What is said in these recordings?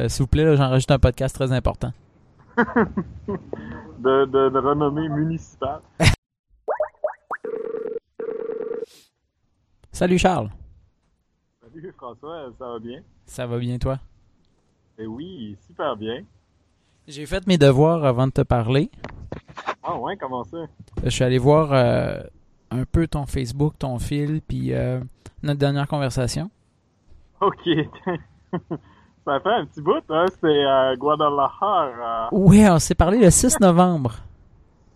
Euh, S'il vous plaît, là, j'enregistre un podcast très important. de, de, de renommée municipale. Salut Charles. Salut François, ça va bien? Ça va bien toi? Eh oui, super bien. J'ai fait mes devoirs avant de te parler. Ah ouais, comment ça? Je suis allé voir euh, un peu ton Facebook, ton fil, puis euh, notre dernière conversation. Ok. ça fait un petit bout, hein? C'est à Guadalajara. Oui, on s'est parlé le 6 novembre.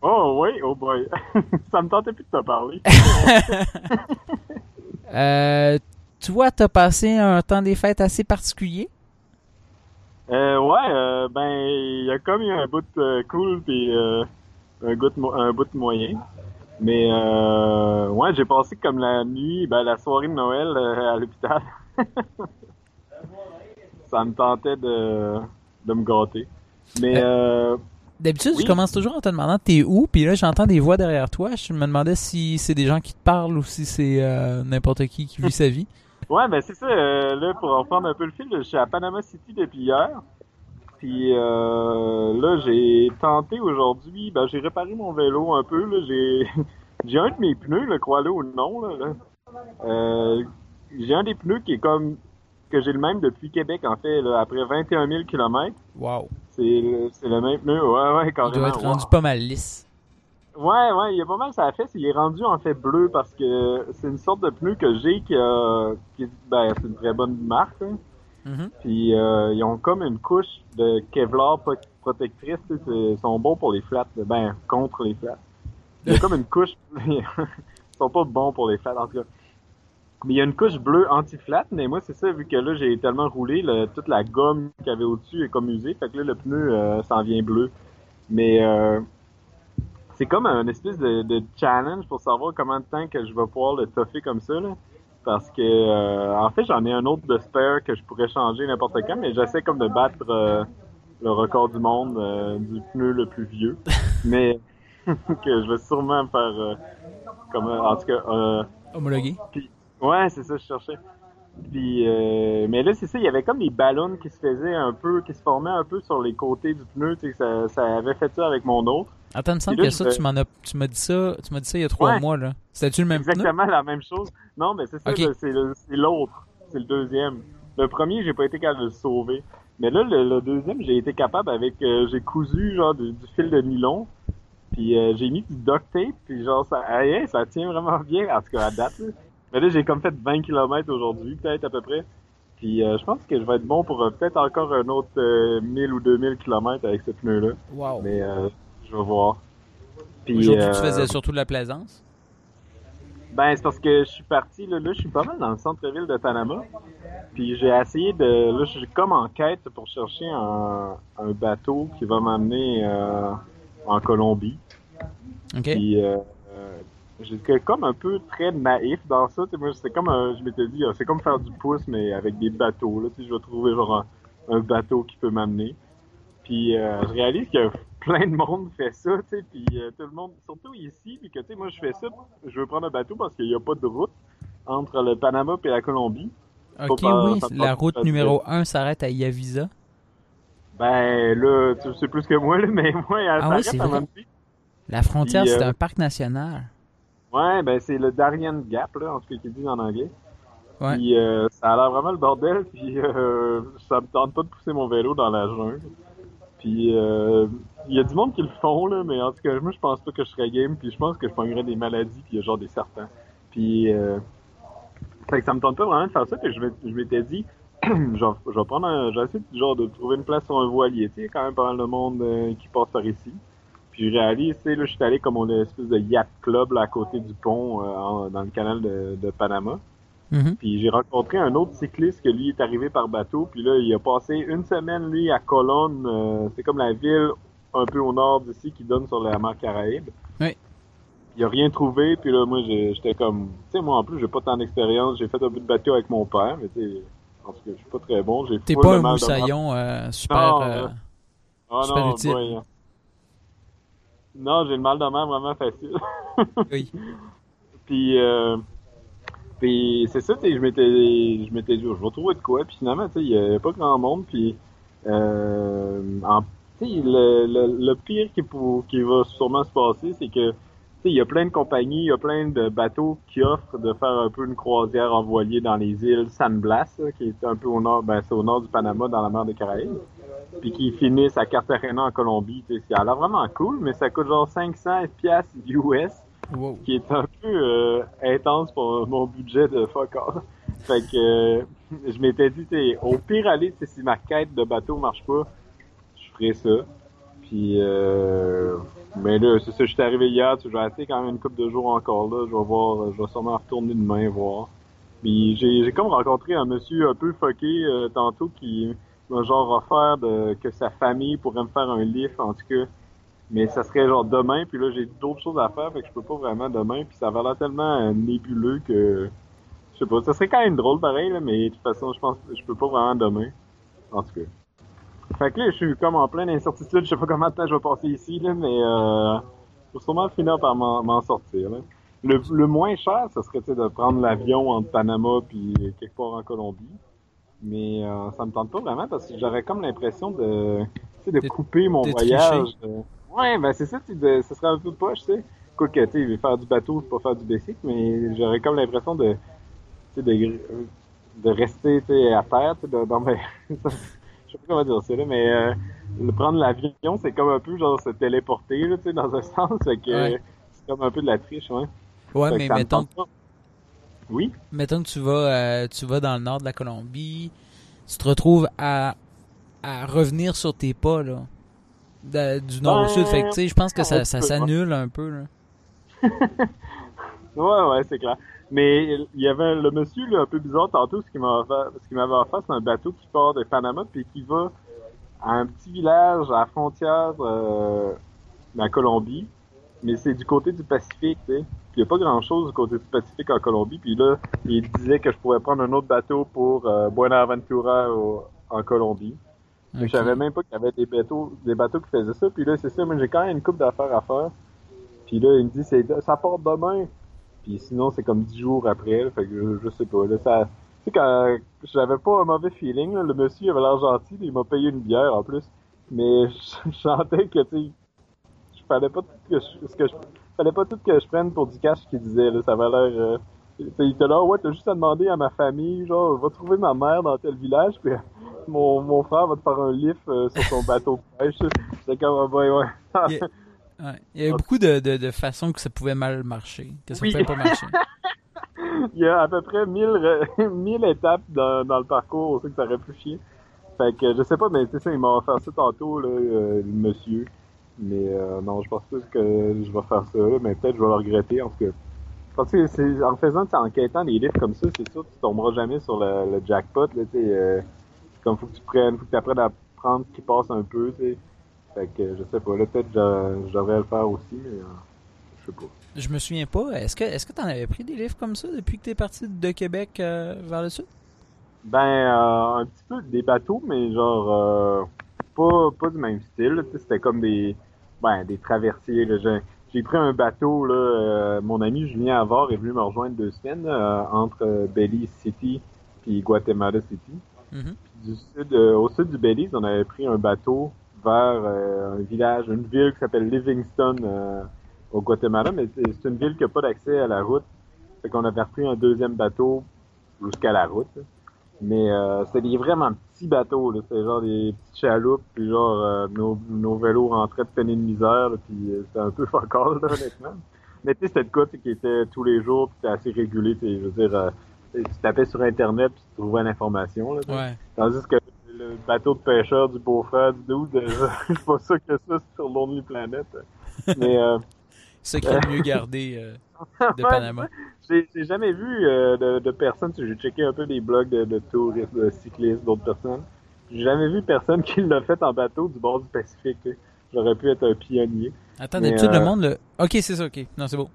Oh oui, oh boy. ça me tentait plus de te parler. euh, toi, t'as passé un temps des fêtes assez particulier? Euh, ouais, euh, ben, il y a comme eu un bout euh, cool puis euh, un, bout de un bout moyen. Mais euh, ouais, j'ai passé comme la nuit, ben la soirée de Noël euh, à l'hôpital. Ça me tentait de, de me gâter. Mais euh, D'habitude, Oui. je commence toujours en te demandant t'es où, puis là j'entends des voix derrière toi. Je me demandais si c'est des gens qui te parlent ou si c'est euh, n'importe qui qui vit sa vie. Ouais, ben c'est ça. euh, là, pour reprendre un peu le fil, je suis à Panama City depuis hier. Puis euh, là, j'ai tenté aujourd'hui. Ben, j'ai réparé mon vélo un peu. Là, j'ai j'ai un de mes pneus, le crois-le ou non. Là, là. Euh, j'ai un des pneus qui est comme que j'ai le même depuis Québec en fait. Là, après 21 000 km, Wow. c'est le- même pneu. Ouais, ouais, Il doit être Wow. rendu pas mal lisse. Ouais, ouais, il y a pas mal ça a fait. Il est rendu en fait bleu parce que c'est une sorte de pneu que j'ai qui, qui ben, c'est une très bonne marque. hein. Mhm. Puis euh, ils ont comme une couche de Kevlar pro- protectrice. Ils sont bons pour les flats. Ben, contre les flats. Il y a comme une couche. ils sont pas bons pour les flats en tout cas. Mais il y a une couche bleue anti-flat, mais moi c'est ça, vu que là j'ai tellement roulé, le- toute la gomme qu'il y avait au-dessus est comme usée, fait que là le pneu euh, s'en vient bleu. Mais euh, c'est comme un espèce de, de challenge pour savoir combien de temps que je vais pouvoir le toffer comme ça. Là. Parce que euh, en fait j'en ai un autre de spare que je pourrais changer n'importe quand, mais j'essaie comme de battre euh, le record du monde euh, du pneu le plus vieux. mais que je vais sûrement me faire euh, comme en tout cas euh, Homologué. Ouais, c'est ça, je cherchais. Puis, euh, mais là, c'est ça, il y avait comme des ballons qui se faisaient un peu, qui se formaient un peu sur les côtés du pneu, tu sais, ça, ça avait fait ça avec mon autre. Attends, il me semble là, que ça, tu m'en as, tu m'as dit ça, tu m'as dit ça il y a trois Ouais. mois là. C'était-tu le même pneu? Exactement la même chose. Non, mais c'est ça, c'est l'autre, c'est le deuxième. Le premier, j'ai pas été capable de le sauver. Mais là, le, le deuxième, j'ai été capable avec, euh, j'ai cousu genre du, du fil de nylon, puis euh, j'ai mis du duct tape, puis genre ça, ça tient vraiment bien, en tout cas à date. Là. Mais là, j'ai comme fait 20 km aujourd'hui, peut-être à peu près. Puis euh, je pense que je vais être bon pour euh, peut-être encore un autre euh, 1000 ou 2000 km avec ce pneu-là. Wow. Mais euh, je vais voir. Puis, Aujourd'hui, euh, tu faisais surtout de la plaisance? ben, c'est parce que je suis parti, là, là, je suis pas mal dans le centre-ville de Panama. Puis j'ai essayé de, là, je suis comme en quête pour chercher un, un bateau qui va m'amener euh, en Colombie. Ok. Puis euh, euh, j'étais comme un peu très naïf dans ça. Moi, comme, un- je m'étais dit, euh, c'est comme faire du pouce, mais avec des bateaux. Là, je vais trouver genre un, un bateau qui peut m'amener. Puis euh, je réalise que plein de monde fait ça, tu sais, puis euh, tout le monde, surtout ici, puis que tu sais, moi je fais ça, je veux prendre un bateau parce qu'il n'y a pas de route entre le Panama et la Colombie. Ok, pas- oui, pas- la route numéro 1 s'arrête à Yavisa. Ben là, tu sais plus que moi, là, mais moi, elle Ah s'arrête à. Memphis. La frontière, c'est euh, un parc national. Ouais, ben c'est le Darien Gap, là, en tout cas, qui dit en anglais. Ouais. Puis euh, ça a l'air vraiment le bordel, puis euh, ça me tente pas de pousser mon vélo dans la jungle. Puis euh, il y a du monde qui le font, là, mais en tout cas, moi je pense pas que je serais game, puis je pense que je pognerais des maladies, puis il y a genre des serpents. Puis euh, fait que ça me tente pas vraiment de faire ça, puis je m'étais- dit, genre, je vais prendre un, j'essaie de, genre de trouver une place sur un voilier, tu sais, quand même pas mal de monde euh, qui passe par ici. Puis je réalise, tu sais, là, je suis allé comme on a une espèce de yacht club là, à côté du pont euh, en- dans le canal de, de Panama. Mhm. Puis j'ai rencontré un autre cycliste que lui est arrivé par bateau. Puis là, il a passé une semaine, lui, à Colonne. euh, c'est comme la ville un peu au nord d'ici qui donne sur la mer Caraïbe. Oui. Il a rien trouvé. Puis là, moi, j'étais comme... Tu sais, moi, en plus, j'ai pas tant d'expérience. J'ai fait un peu de bateau avec mon père. Mais tu sais, en tout cas, je suis pas très bon. J'ai T'es pas un moussaillon euh, super. Non, euh. Ah super non, utile. boy. Non, j'ai le mal de mer vraiment facile. oui. Puis, euh, puis c'est ça, tu sais, je m'étais, je m'étais dit, je vais trouver de quoi. Puis finalement, tu sais, il y avait pas grand monde. Puis Euh, en, le, le, le, pire qui, pour, qui va sûrement se passer, c'est que il y a plein de compagnies, il y a plein de bateaux qui offrent de faire un peu une croisière envoyée dans les îles San Blas, qui est un peu au nord, ben c'est au nord du Panama, dans la mer des Caraïbes, puis qui finissent à Cartagena en Colombie. Ça a l'air vraiment cool, mais ça coûte genre 500 piastres US, qui est un peu euh, intense pour mon budget de fuck off. Fait que euh, je m'étais dit, au pire aller, si ma quête de bateau marche pas, je ferai ça. Puis, euh, mais là, c'est ça, je suis arrivé hier, tu vais rester quand même une couple de jours encore là. Je vais voir, je vais sûrement retourner demain voir. Puis j'ai, j'ai comme rencontré un monsieur un peu fucké euh, tantôt qui m'a genre offert de, que sa famille pourrait me faire un lift, en tout cas. Mais ça serait genre demain, puis là j'ai d'autres choses à faire, fait que je peux pas vraiment demain, puis ça va l'air tellement euh, nébuleux que je sais pas, ça serait quand même drôle pareil, là, mais de toute façon je pense je peux pas vraiment demain. En tout cas. Fait que là, je suis comme en pleine incertitude. Je sais pas combien de temps je vais passer ici, là, mais euh, faut sûrement finir par m'en sortir. Là. Le, le, moins cher, ce serait de prendre l'avion entre Panama puis quelque part en Colombie. Mais euh, ça me tente pas vraiment parce que j'aurais comme l'impression de, de couper mon voyage. Ouais, ben c'est ça, de, ce serait un peu poche, tu sais. Quoi que, tu sais, faire du bateau, c'est pas faire du basic, mais j'aurais comme l'impression de, de, de rester, à terre, tu sais, dans mes... je sais pas comment dire ça, là, mais euh, prendre l'avion, c'est comme un peu genre se téléporter, là, tu sais, dans un sens. Fait que c'est comme un peu de la triche, ouais. Ouais, mais mettons. Oui? Mettons que tu vas, euh, tu vas dans le nord de la Colombie, tu te retrouves à, à revenir sur tes pas, là. du nord au sud. Fait que, tu sais, je pense que ça, ça s'annule un peu, là. ouais, ouais, c'est clair. Mais il y avait le monsieur là, un peu bizarre tantôt, ce qu'il m'avait ce qu'il m'avait offert, c'est un bateau qui part de Panama puis qui va à un petit village à la frontière euh, de la Colombie. Mais c'est du côté du Pacifique, tu sais. il n'y a pas grand chose du côté du Pacifique en Colombie. Puis là, il disait que je pourrais prendre un autre bateau pour euh, Buenaventura en Colombie. Mais je savais même pas qu'il y avait des bateaux, des bateaux qui faisaient ça. Puis là, c'est ça, mais j'ai quand même une coupe d'affaires à faire. Puis là, il me dit, c'est, ça part demain. Puis sinon, c'est comme dix jours après. fait que je, sais pas. Là, ça, tu sais, quand j'avais pas un mauvais feeling, le monsieur avait l'air gentil, il m'a payé une bière en plus. Mais je, sentais que, tu sais, je fallait pas tout que je, ce que je, fallait pas tout que je prenne pour du cash qu'il disait. Là, ça avait l'air. Euh, il était là, ouais, t'as juste à demander à ma famille, genre, va trouver ma mère dans tel village, puis mon, mon frère va te faire un lift euh, sur son bateau de pêche. J'étais comme, ouais, ouais. Il y a beaucoup de, de, de, façons que ça pouvait mal marcher, que ça pouvait pas marcher. Il y a à peu près 1000, 1000 étapes dans, dans le parcours aussi que ça aurait pu chier. Fait que je sais pas, mais c'est ça, il m'a offert ça tantôt, là, euh, le monsieur. Mais euh, non, je pense pas que je vais faire ça, mais peut-être je vais le regretter en tout cas. Parce que c'est en faisant, en quêtant des livres comme ça, c'est sûr que tu tomberas jamais sur le, le jackpot. Là, euh, comme faut que tu prennes, faut que tu apprennes à prendre ce qui passe un peu. sais. Fait que je sais pas, là peut-être je, devrais le faire aussi, mais euh, je sais pas. Je me souviens pas. Est-ce que est-ce que t'en avais pris des livres comme ça depuis que t'es parti de Québec euh, vers le sud? Ben euh, un petit peu des bateaux, mais genre pas, pas du même style. C'était comme des ben des traversiers. J'ai pris un bateau, là, mon ami Julien Avard est venu me rejoindre deux semaines entre Belize City et Guatemala City. Mm-hmm. du sud, au sud du Belize, on avait pris un bateau vers euh, un village, une ville qui s'appelle Livingston euh, au Guatemala, mais c'est une ville qui n'a pas d'accès à la route. Fait qu'on avait repris un deuxième bateau jusqu'à la route. Mais euh, c'était des vraiment petits bateaux, là. C'était genre des petites chaloupes, puis genre euh, nos, nos vélos rentraient de peine de misère, puis c'était un peu fuck all, là, honnêtement. Mais tu sais, c'était de quoi qui était tous les jours, puis c'était assez régulé, je veux dire, tu tapais sur Internet, puis tu trouvais l'information, là. Ouais. Tandis que le bateau de pêcheur du beau-frère du dude. je suis pas sûr que ça, c'est sur Lonely Planet. Mais, euh, Secret mieux gardé euh, de Panama. J'ai jamais vu euh, de, de personnes, j'ai checké un peu des blogs de, de touristes, de cyclistes, d'autres personnes. J'ai jamais vu personne qui l'a fait en bateau du bord du Pacifique. J'aurais pu être un pionnier. Attends, d'habitude, le monde, le... Ok, c'est ça, ok. Non, c'est beau.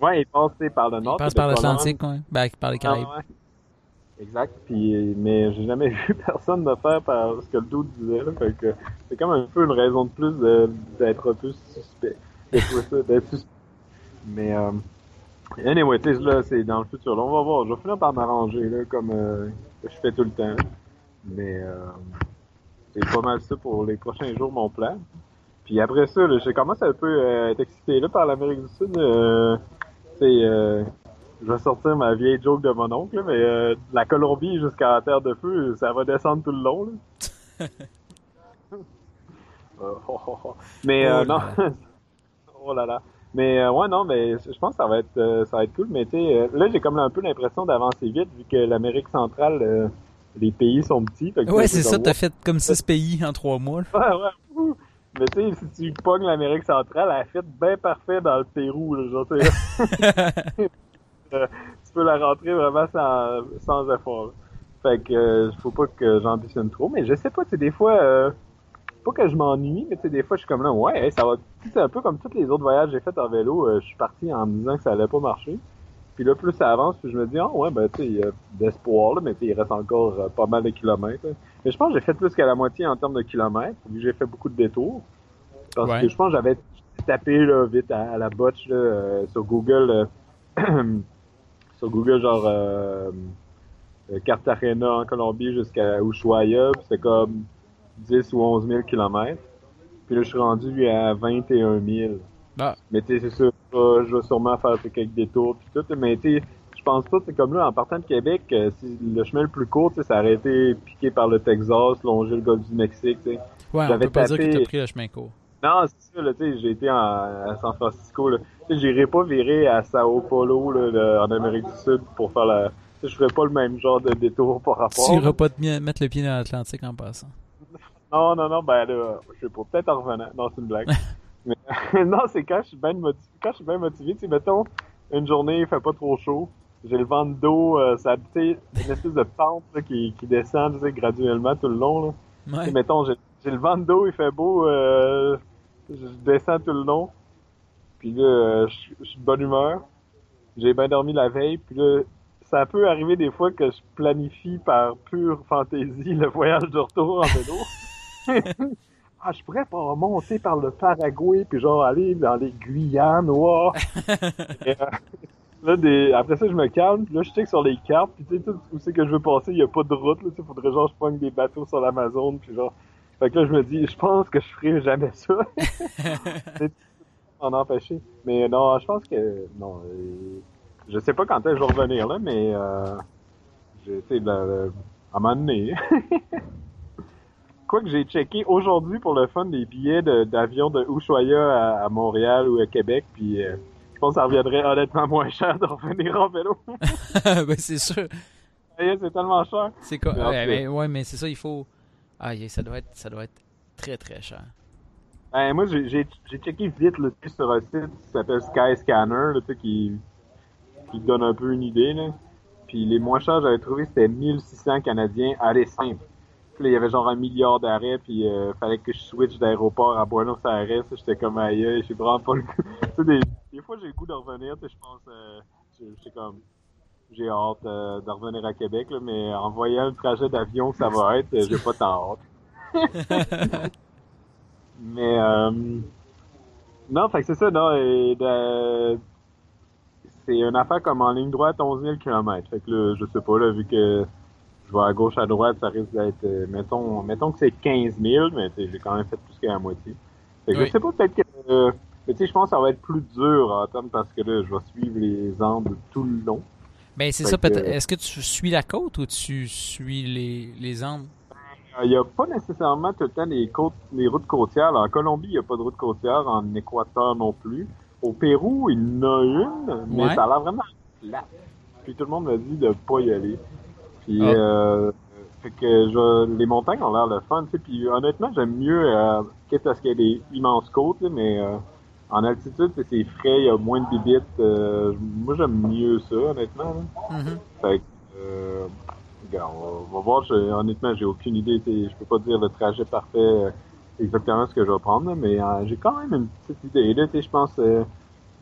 Ouais, il passe par le nord. Il passe par l'Atlantique, ouais. Ben, par les ah, Caraïbes. Exact. Puis, mais j'ai jamais vu personne le faire par ce que le doute disait. Là, fait que c'est comme un peu une raison de plus d'être un peu suspect. D'être suspect. Mais euh, anyway, tu là, c'est dans le futur. Là, on va voir. Je vais finir par m'arranger là, comme euh, je fais tout le temps. Mais euh, c'est pas mal ça pour les prochains jours, mon plan. Puis après ça, là, j'ai commencé un peu euh, à être excité là, par l'Amérique du Sud. Euh, euh, je vais sortir ma vieille joke de mon oncle, mais euh, la Colombie jusqu'à la Terre de Feu, ça va descendre tout le long. Là. mais euh, non. oh là là. Mais euh, ouais non, mais je pense que ça va être euh, ça va être cool. Mais tu sais, là j'ai comme un peu l'impression d'avancer vite vu que l'Amérique centrale, les pays sont petits. ouais, c'est ça. T'as fait comme six pays en trois mois. Ouais ouais. Mais tu sais, si tu pognes l'Amérique centrale, elle a fait bien parfait dans le Pérou. Là, genre, tu peux la rentrer vraiment sans, sans effort. Fait que euh, faut pas que j'ambitionne trop, mais je sais pas, c'est des fois euh, pas que je m'ennuie, mais tu sais des fois je suis comme là ouais, ça va c'est un peu comme tous les autres voyages que j'ai fait en vélo, euh, je suis parti en me disant que ça allait pas marcher. Puis là plus ça avance, puis je me dis ah ouais ben tu sais il y a d'espoir là, mais il reste encore euh, pas mal de kilomètres. Mais je pense que j'ai fait plus qu'à la moitié en termes de kilomètres, vu que j'ai fait beaucoup de détours. Parce que je pense que j'avais tapé là, vite à, la botche là, sur Google sur Google genre euh, Cartagena en Colombie jusqu'à Ushuaia, c'est comme 10 ou 11 000 kilomètres. Puis là, je suis rendu à 21 000. Ah. Mais tu sais, c'est sûr, je vais sûrement faire quelques détours puis tout. Mais tu sais, je pense pas, c'est comme là, en partant de Québec, euh, si le chemin le plus court, ça aurait été piqué par le Texas, longer le golfe du Mexique, tu sais. Ouais, on peut pas dire que t'as pris le chemin court. Non, c'est ça, là, tu sais, j'ai été en, à San Francisco, là. Tu sais, j'irai pas virer à Sao Paulo, là, en Amérique du Sud pour faire la, je ferais pas le même genre de détour par rapport. Tu iras pas te mettre le pied dans l'Atlantique en passant. Non, non, non, ben là, je sais pas, peut-être en revenant. Non, c'est une blague. Mais, non, c'est quand je suis bien motivé. Quand je suis bien motivé, tu sais, mettons, une journée, il fait pas trop chaud. J'ai le vent de dos, euh, ça, tu sais, une espèce de pente là, qui, qui descend, tu sais, graduellement tout le long. Là. Ouais. mettons, j'ai le vent de dos, il fait beau, euh, je descends tout le long. Puis là, je suis de bonne humeur. J'ai bien dormi la veille, puis là, ça peut arriver des fois que je planifie par pure fantaisie le voyage de retour en vélo. ah, je pourrais pas monter par le Paraguay puis genre aller dans les Guyanes, wow. Et, euh, là, des... après ça, je me calme, puis là, je check sur les cartes, puis tu sais, tout où c'est que je veux passer, il y a pas de route, là, tu faudrait genre je prenne des bateaux sur l'Amazon, puis genre... Fait que là, je me dis, je pense que je ferai jamais ça. en empêcher. Mais non, je pense que, non, euh, je sais pas quand est-ce que je vais revenir là, mais euh, j'ai été à un moment donné. Quoi que j'ai checké aujourd'hui pour le fun des billets d'avion de, Ushuaia à, Montréal ou à Québec, puis euh, je pense que ça reviendrait honnêtement moins cher de revenir en vélo. ben c'est sûr. c'est tellement cher. C'est quoi? Ouais, ouais, mais c'est ça, il faut. Ah, ça doit être, ça doit être très très cher. Ben, moi, j'ai checké vite le sur un site qui s'appelle Skyscanner, sais qui qui donne un peu une idée. Là. Puis les moins chers j'avais trouvé c'était 1600 Canadiens aller simple. Puis là, il y avait genre un milliard d'arrêts, puis euh, fallait que je switch d'aéroport à Buenos Aires. J'étais comme aïe, j'ai vraiment pas le goût. sais, des, fois j'ai le goût de revenir, je pense, euh, j'ai comme, j'ai hâte euh, de revenir à Québec, là, mais en voyant le trajet d'avion que ça va être, j'ai pas tant hâte. mais euh, non, fait que c'est ça, non, et de, c'est une affaire comme en ligne droite 11 000 km. Fait que là, je sais pas, là, vu que je vais à gauche, à droite, ça risque d'être, euh, mettons, mettons que c'est 15 000, mais j'ai quand même fait plus qu'à la moitié. Fait que je sais pas, peut-être que, euh, mais tu sais, je pense que ça va être plus dur en termes parce que là, je vais suivre les Andes tout le long. Ben, c'est ça, peut-être. Est-ce que tu suis la côte ou tu suis les, les Andes? Il n'y a pas nécessairement tout le temps les, côtes, les routes côtières. En Colombie, il n'y a pas de route côtière. En Équateur non plus. Au Pérou, il y en a une, mais ça a l'air vraiment plate. Puis tout le monde m'a dit de pas y aller. Puis ah. euh, fait que je, les montagnes ont l'air le fun, tu sais. Puis honnêtement, j'aime mieux, euh, quitte à ce qu'il y ait des immenses côtes, mais euh, en altitude, c'est frais, il y a moins de bibites. Euh, moi, j'aime mieux ça, honnêtement. Mm-hmm. Fait que, euh, regarde, on va, voir. honnêtement, j'ai aucune idée. Je peux pas dire le trajet parfait exactement ce que je vais prendre, mais euh, j'ai quand même une petite idée. Là, je pense, euh,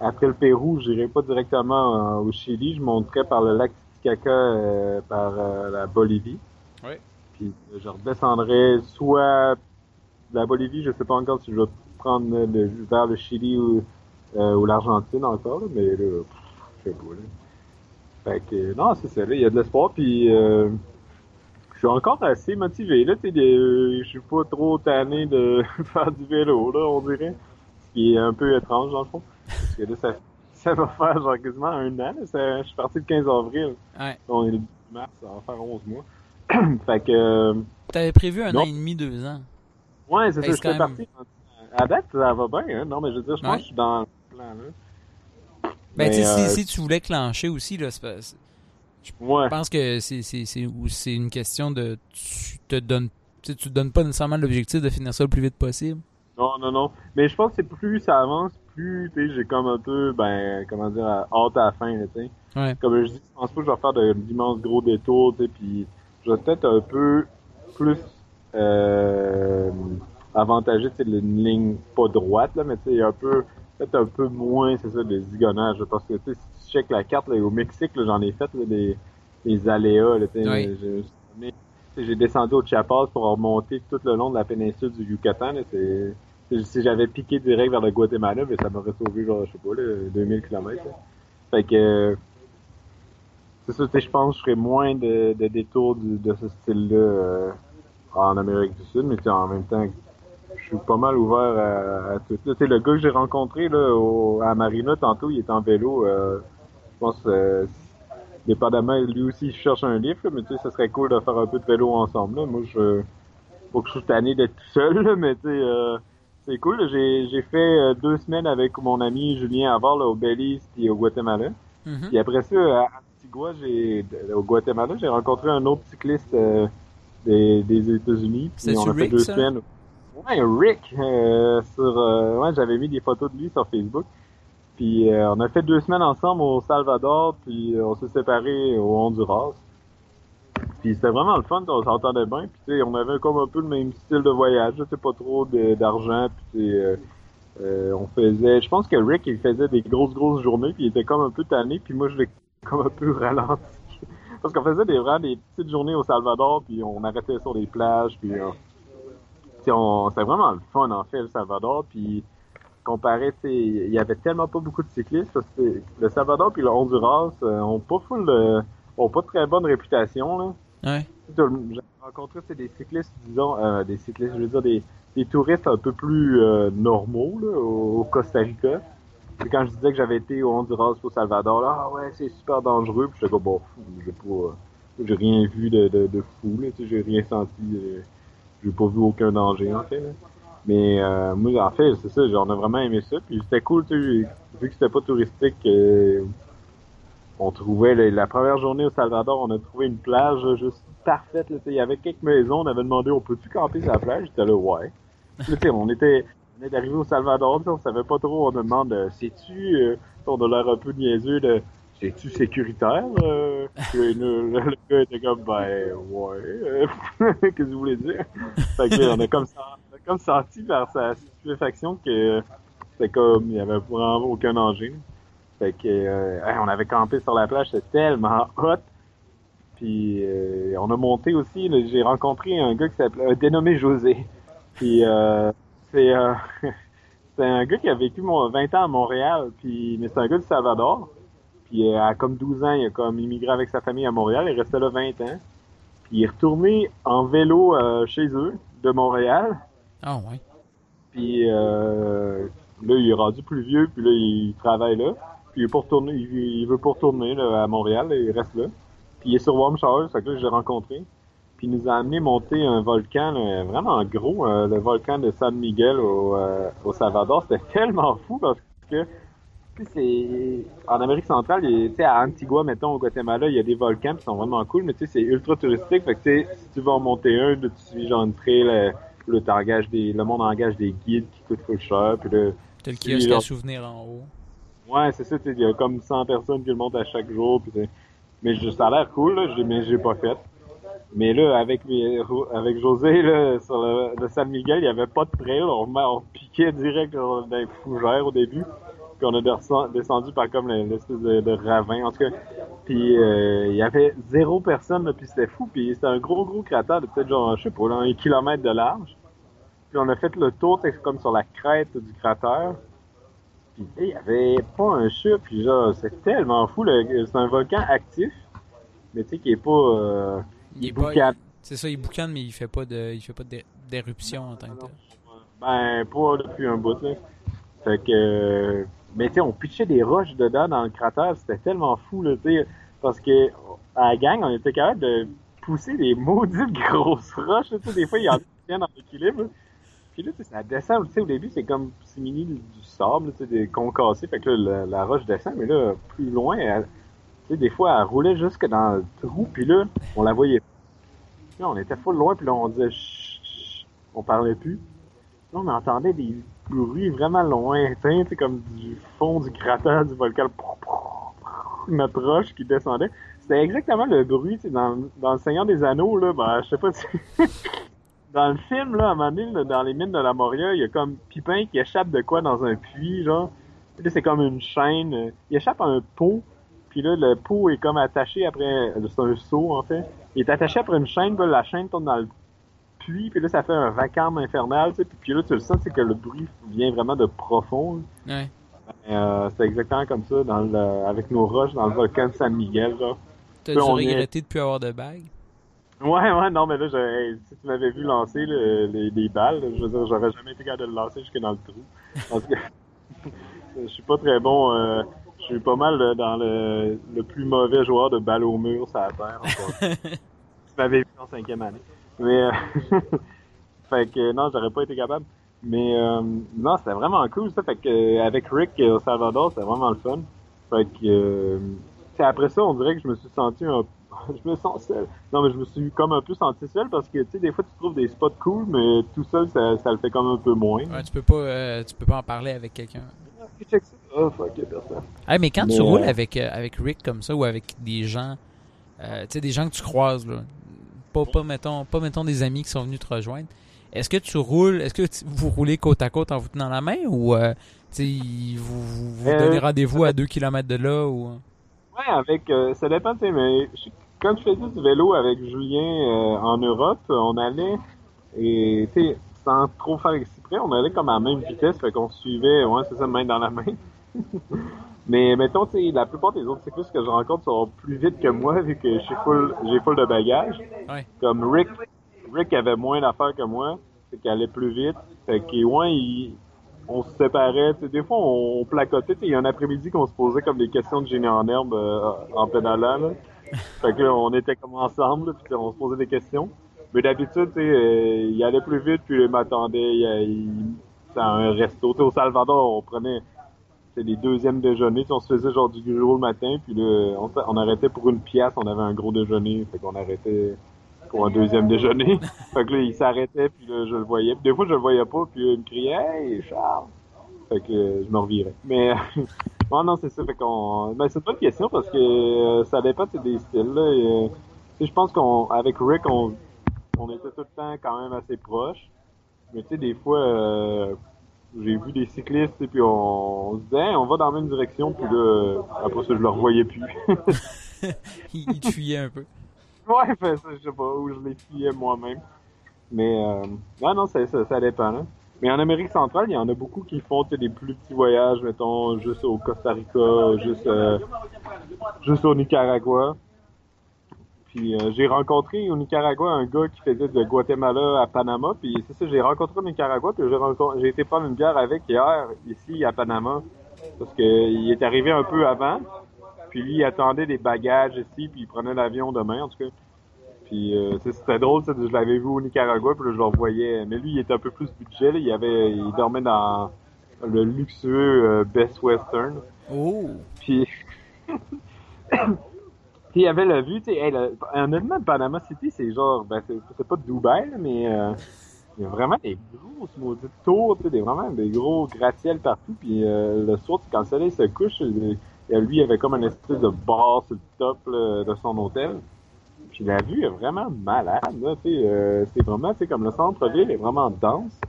après le Pérou, j'irai pas directement euh, au Chili, je monterai par le lac Titicaca, par la Bolivie. Oui. Puis je redescendrai soit la Bolivie, je sais pas encore si je vais prendre le, vers le Chili ou, ou l'Argentine encore, mais là, je sais pas. Là. Fait que, non, c'est ça, il y a de l'espoir, puis suis encore assez motivé, là, tu sais, je suis pas trop tanné de faire du vélo, là, on dirait. Ce qui est un peu étrange, dans le fond. Parce que là, ça, ça va faire genre quasiment un an, je suis parti le 15 avril. Ouais. On est le 10 mars, ça va faire 11 mois. fait que... Euh, T'avais prévu un an et demi, deux ans. Ouais, c'est ça, je suis parti. À date, ça va bien, hein? Non, mais je veux dire, je pense que je suis dans le plan, là. Ben, tu si, euh, si, tu voulais clencher aussi, là, c'est pas... Je pense que c'est une question de tu te donnes tu te donnes pas nécessairement l'objectif de finir ça le plus vite possible. Non, non, non. Mais je pense que plus ça avance, plus j'ai comme un peu ben comment dire hâte à la fin, tu sais. Ouais. Comme je dis, je pense pas que je vais faire d'immenses gros détours, tu sais, puis je vais peut-être un peu plus euh, avantager tu sais, une ligne pas droite là, mais tu sais un peu peut-être un peu moins, c'est ça, des zigonnage. Parce que, tu sais, si tu checkes la carte, là, au Mexique, j'en ai fait, là, des, des aléas, là, oui. j'ai descendu au Chiapas pour remonter tout le long de la péninsule du Yucatan, là, c'est, si j'avais piqué direct vers le Guatemala, mais ça m'aurait sauvé, genre, je sais pas, là, 2000 km, Fait que, c'est ça, tu sais, je pense que je ferais moins de, de détours de ce style-là, euh, en Amérique du Sud, mais en même temps, suis pas mal ouvert à, tout. Tu sais, le gars que j'ai rencontré là, au, à Marina tantôt, il est en vélo. Euh, je pense euh, dépendamment, lui aussi il cherche un livre, mais tu sais, ça serait cool de faire un peu de vélo ensemble. Là. Moi, je faut que je suis tanné d'être tout seul, mais tu sais, euh, c'est cool. J'ai, fait euh, deux semaines avec mon ami Julien Avar là, au Belize et au Guatemala. Mm Puis après ça, à Antigua, j'ai au Guatemala, j'ai rencontré un autre cycliste euh, des, des États-Unis. C'est on a fait Rick, deux ça? semaines. Ouais, Rick, euh, sur, euh, ouais, j'avais mis des photos de lui sur Facebook. Puis euh, on a fait deux semaines ensemble au Salvador, puis on s'est séparés au Honduras. Puis c'était vraiment le fun, on s'entendait bien. Puis tu sais, on avait comme un peu le même style de voyage, sais pas trop d'argent. Puis euh, on faisait, je pense que Rick il faisait des grosses grosses journées, puis il était comme un peu tanné. Puis moi je l'ai comme un peu ralenti. Parce qu'on faisait des vraiment des petites journées au Salvador, puis on arrêtait sur des plages, puis c'était vraiment le fun en fait, le Salvador. Puis comparé, il y avait tellement pas beaucoup de cyclistes parce que le Salvador puis le Honduras euh, ont pas full, euh, ont pas très bonne réputation là. Ouais. J'ai rencontré des cyclistes, disons, euh, des cyclistes, je veux dire des, des touristes un peu plus euh, normaux là, au, Costa Rica. Puis quand je disais que j'avais été au Honduras, au Salvador, là, ah ouais, c'est super dangereux. Puis j'étais comme bon, j'ai pas, j'ai rien vu de, de, de fou j'ai rien senti. J'ai pas vu aucun danger en fait. Mais euh, moi, en fait, c'est ça, on a vraiment aimé ça. Puis c'était cool, tu sais, vu que c'était pas touristique, euh, on trouvait la première journée au Salvador, on a trouvé une plage juste parfaite. Il y avait quelques maisons, on avait demandé on peut-tu camper sur la plage? J'étais là, ouais. On était on est arrivé au Salvador, on savait pas trop, on demande euh, sais-tu, euh, on a l'air un peu niaiseux de c'est-tu sécuritaire? Euh? le, le, gars était comme, ben, ouais, euh, qu'est-ce que vous voulez dire? Fait que, on a comme, on comme senti par sa stupéfaction que c'était comme, il y avait aucun danger. Fait que, euh, on avait campé sur la plage, c'était tellement hot. Puis, euh, on a monté aussi, j'ai rencontré un gars qui s'appelait, dénommé José. Puis, c'est, c'est un gars qui a vécu mon 20 ans à Montréal, puis, mais c'est un gars du Salvador. Puis euh, à comme 12 ans, il a comme immigré avec sa famille à Montréal. Il restait là 20 ans. Puis il est retourné en vélo euh, chez eux, de Montréal. Ah ouais. Puis euh, là, il est rendu plus vieux, puis là, il travaille là. Puis il, est pour retourner, il, veut pas retourner là, à Montréal, il reste là. Puis il est sur Warm Showers, c'est que là, je l'ai rencontré. Puis il nous a amené monter un volcan là, vraiment gros, euh, le volcan de San Miguel au, au Salvador. C'était tellement fou parce que c'est en Amérique centrale, tu sais, à Antigua, mettons, au Guatemala, il y a des volcans qui sont vraiment cool, mais tu sais, c'est ultra touristique. Fait que si tu vas en monter un, tu suis genre une trail, des, le monde engage des guides qui coûtent full cher, puis là. T'as le kiosque à souvenirs en haut. Ouais, c'est ça, il y a comme 100 personnes qui le montent à chaque jour, puis mais ça a l'air cool, là, mais j'ai pas fait. Mais là, avec avec José, là, sur le, San Miguel, il y avait pas de trail, on, on piquait direct dans les fougères au début puis on a descendu par comme l'espèce de, de, ravin, en tout cas. Puis euh, il y avait zéro personne, puis c'était fou. Puis c'était un gros, gros cratère de peut-être genre, je sais pas, un kilomètre de large. Puis on a fait le tour, comme sur la crête du cratère. Puis il y avait pas un chat, puis genre, c'est tellement fou. C'est un volcan actif, mais tu sais, qui est pas... Euh, il est pas, C'est ça, il boucane, mais il fait pas de, il fait pas d'éruption en tant que tel. Ben, pas depuis un bout, là. Fait que, mais tu sais, on pitchait des roches dedans dans le cratère, c'était tellement fou, là, tu sais, parce que, à la gang, on était capable de pousser des maudites grosses roches, tu sais, des fois, il y en a dans l'équilibre, puis là, ça descend, tu sais, au début, c'est comme simili du sable, tu sais, des concassés, fait que là, la, roche descend, mais là, plus loin, tu sais, des fois, elle roulait jusque dans le trou, puis là, on la voyait Là, on était full loin, puis là, on disait chut, on parlait plus. Là, on entendait des bruits vraiment lointains, tu comme du fond du cratère du volcan, notre roche qui descendait. C'était exactement le bruit, dans, dans Le Seigneur des Anneaux, là, ben, je sais pas si... dans le film, là, à un moment donné, dans les mines de la Moria, il y a comme Pipin qui échappe de quoi dans un puits, genre. C'est comme une chaîne. Il échappe à un pot, puis là, le pot est comme attaché après... C'est un seau, en fait. Il est attaché après une chaîne, puis la chaîne tourne dans le puis là, ça fait un vacarme infernal, tu sais. Puis là, tu le sens, c'est que le bruit vient vraiment de profond. Ouais. Euh, c'est exactement comme ça dans le, avec nos roches dans le volcan de San Miguel. T'as dû regretter de plus avoir de bague? Ouais, ouais, non, mais là, si tu m'avais vu lancer les, les, balles, je veux dire, j'aurais jamais été capable de le lancer jusque dans le trou. Parce que je suis pas très bon. Euh, je suis pas mal dans le, le, plus mauvais joueur de balle au mur sur la terre. tu m'avais vu en cinquième année. Mais, euh, fait que non, j'aurais pas été capable. Mais euh, non, c'était vraiment cool ça. Fait que avec Rick au Salvador, c'était vraiment le fun. Fait que après ça, on dirait que je me suis senti un je me sens seul. Non, mais je me suis comme un peu senti seul parce que, tu sais, des fois, tu trouves des spots cool, mais tout seul, ça, ça le fait comme un peu moins. Ouais, tu peux pas, euh, tu peux pas en parler avec quelqu'un. Oh, fuck, personne. Hey, mais quand tu roules euh, avec, euh, avec Rick comme ça ou avec des gens, tu sais, des gens que tu croises, là, pas, pas, mettons, pas, mettons, des amis qui sont venus te rejoindre, est-ce que tu roules, est-ce que vous roulez côte à côte en vous tenant la main ou, tu sais, vous, vous, vous donnez rendez-vous à 2 km de là ou... Ouais, avec, ça dépend, tu sais, mais quand je faisais du vélo avec Julien euh, en Europe, on allait et tu sais, sans trop faire exprès, on allait comme à la même vitesse, fait qu'on suivait, ouais, c'est ça, main dans la main. Mais mettons, tu sais, la plupart des autres cyclistes que je rencontre sont plus vite que moi vu que j'ai full, j'ai full de bagages. Comme Rick, Rick avait moins d'affaires que moi, c'est qu'il allait plus vite. Fait que ouais, il, on se séparait. des fois, on, placotait. Il y a un après-midi qu'on se posait comme des questions de génie en herbe euh, en pédalant. Là fait que là, on était comme ensemble, puis on se posait des questions. Mais d'habitude, tu sais, euh, il allait plus vite, puis il m'attendait. Il, à un resto. au Salvador, on prenait les deuxièmes déjeuners. on se faisait genre du jour le matin, puis là, on, on, arrêtait pour une pièce, on avait un gros déjeuner. Fait qu'on arrêtait pour un deuxième déjeuner. fait que là, il s'arrêtait, puis là, je le voyais. Puis des fois, je le voyais pas, puis il me criait « Hey, Charles! » Fait que je me revirais. Mais Non, non, c'est ça. Fait qu'on. Ben, c'est pas une question parce que euh, ça dépend des styles. Là, euh, je pense qu'on avec Rick, on, on était tout le temps quand même assez proches. Mais tu sais, des fois, euh, j'ai vu des cyclistes et puis on, se disait, on va dans la même direction, puis là, après ça, je le revoyais plus. il, fuyait un peu. Ouais, ben, ça, je sais pas où je les fuyais moi-même. Mais euh, non, non, ça, ça, ça dépend. Là. Mais en Amérique centrale, il y en a beaucoup qui font des plus petits voyages, mettons, juste au Costa Rica, juste, euh, juste au Nicaragua. Puis euh, j'ai rencontré au Nicaragua un gars qui faisait de Guatemala à Panama. Puis c'est ça, j'ai rencontré au Nicaragua, puis j'ai, j'ai été prendre une bière avec hier, ici à Panama. Parce qu'il est arrivé un peu avant. Puis lui, il attendait des bagages ici, puis il prenait l'avion demain, en tout cas. Puis euh, c'était drôle, je l'avais vu au Nicaragua, puis là, je le revoyais. Mais lui, il était un peu plus budget. Il avait, il dormait dans le luxueux euh, Best Western. Oh. Puis, puis il avait la vue, tu sais, hey, honnêtement, Panama City, c'est genre, ben c'est pas Dubaï, mais euh, il y a vraiment des grosses maudites tours, tu sais, des, vraiment des gros gratte-ciel partout. Puis euh, le soir, quand le soleil se couche, lui, il avait comme un espèce de bar sur le top de son hôtel. Puis la vue est vraiment malade, là, euh, c'est vraiment, tu comme le centre-ville est vraiment dense.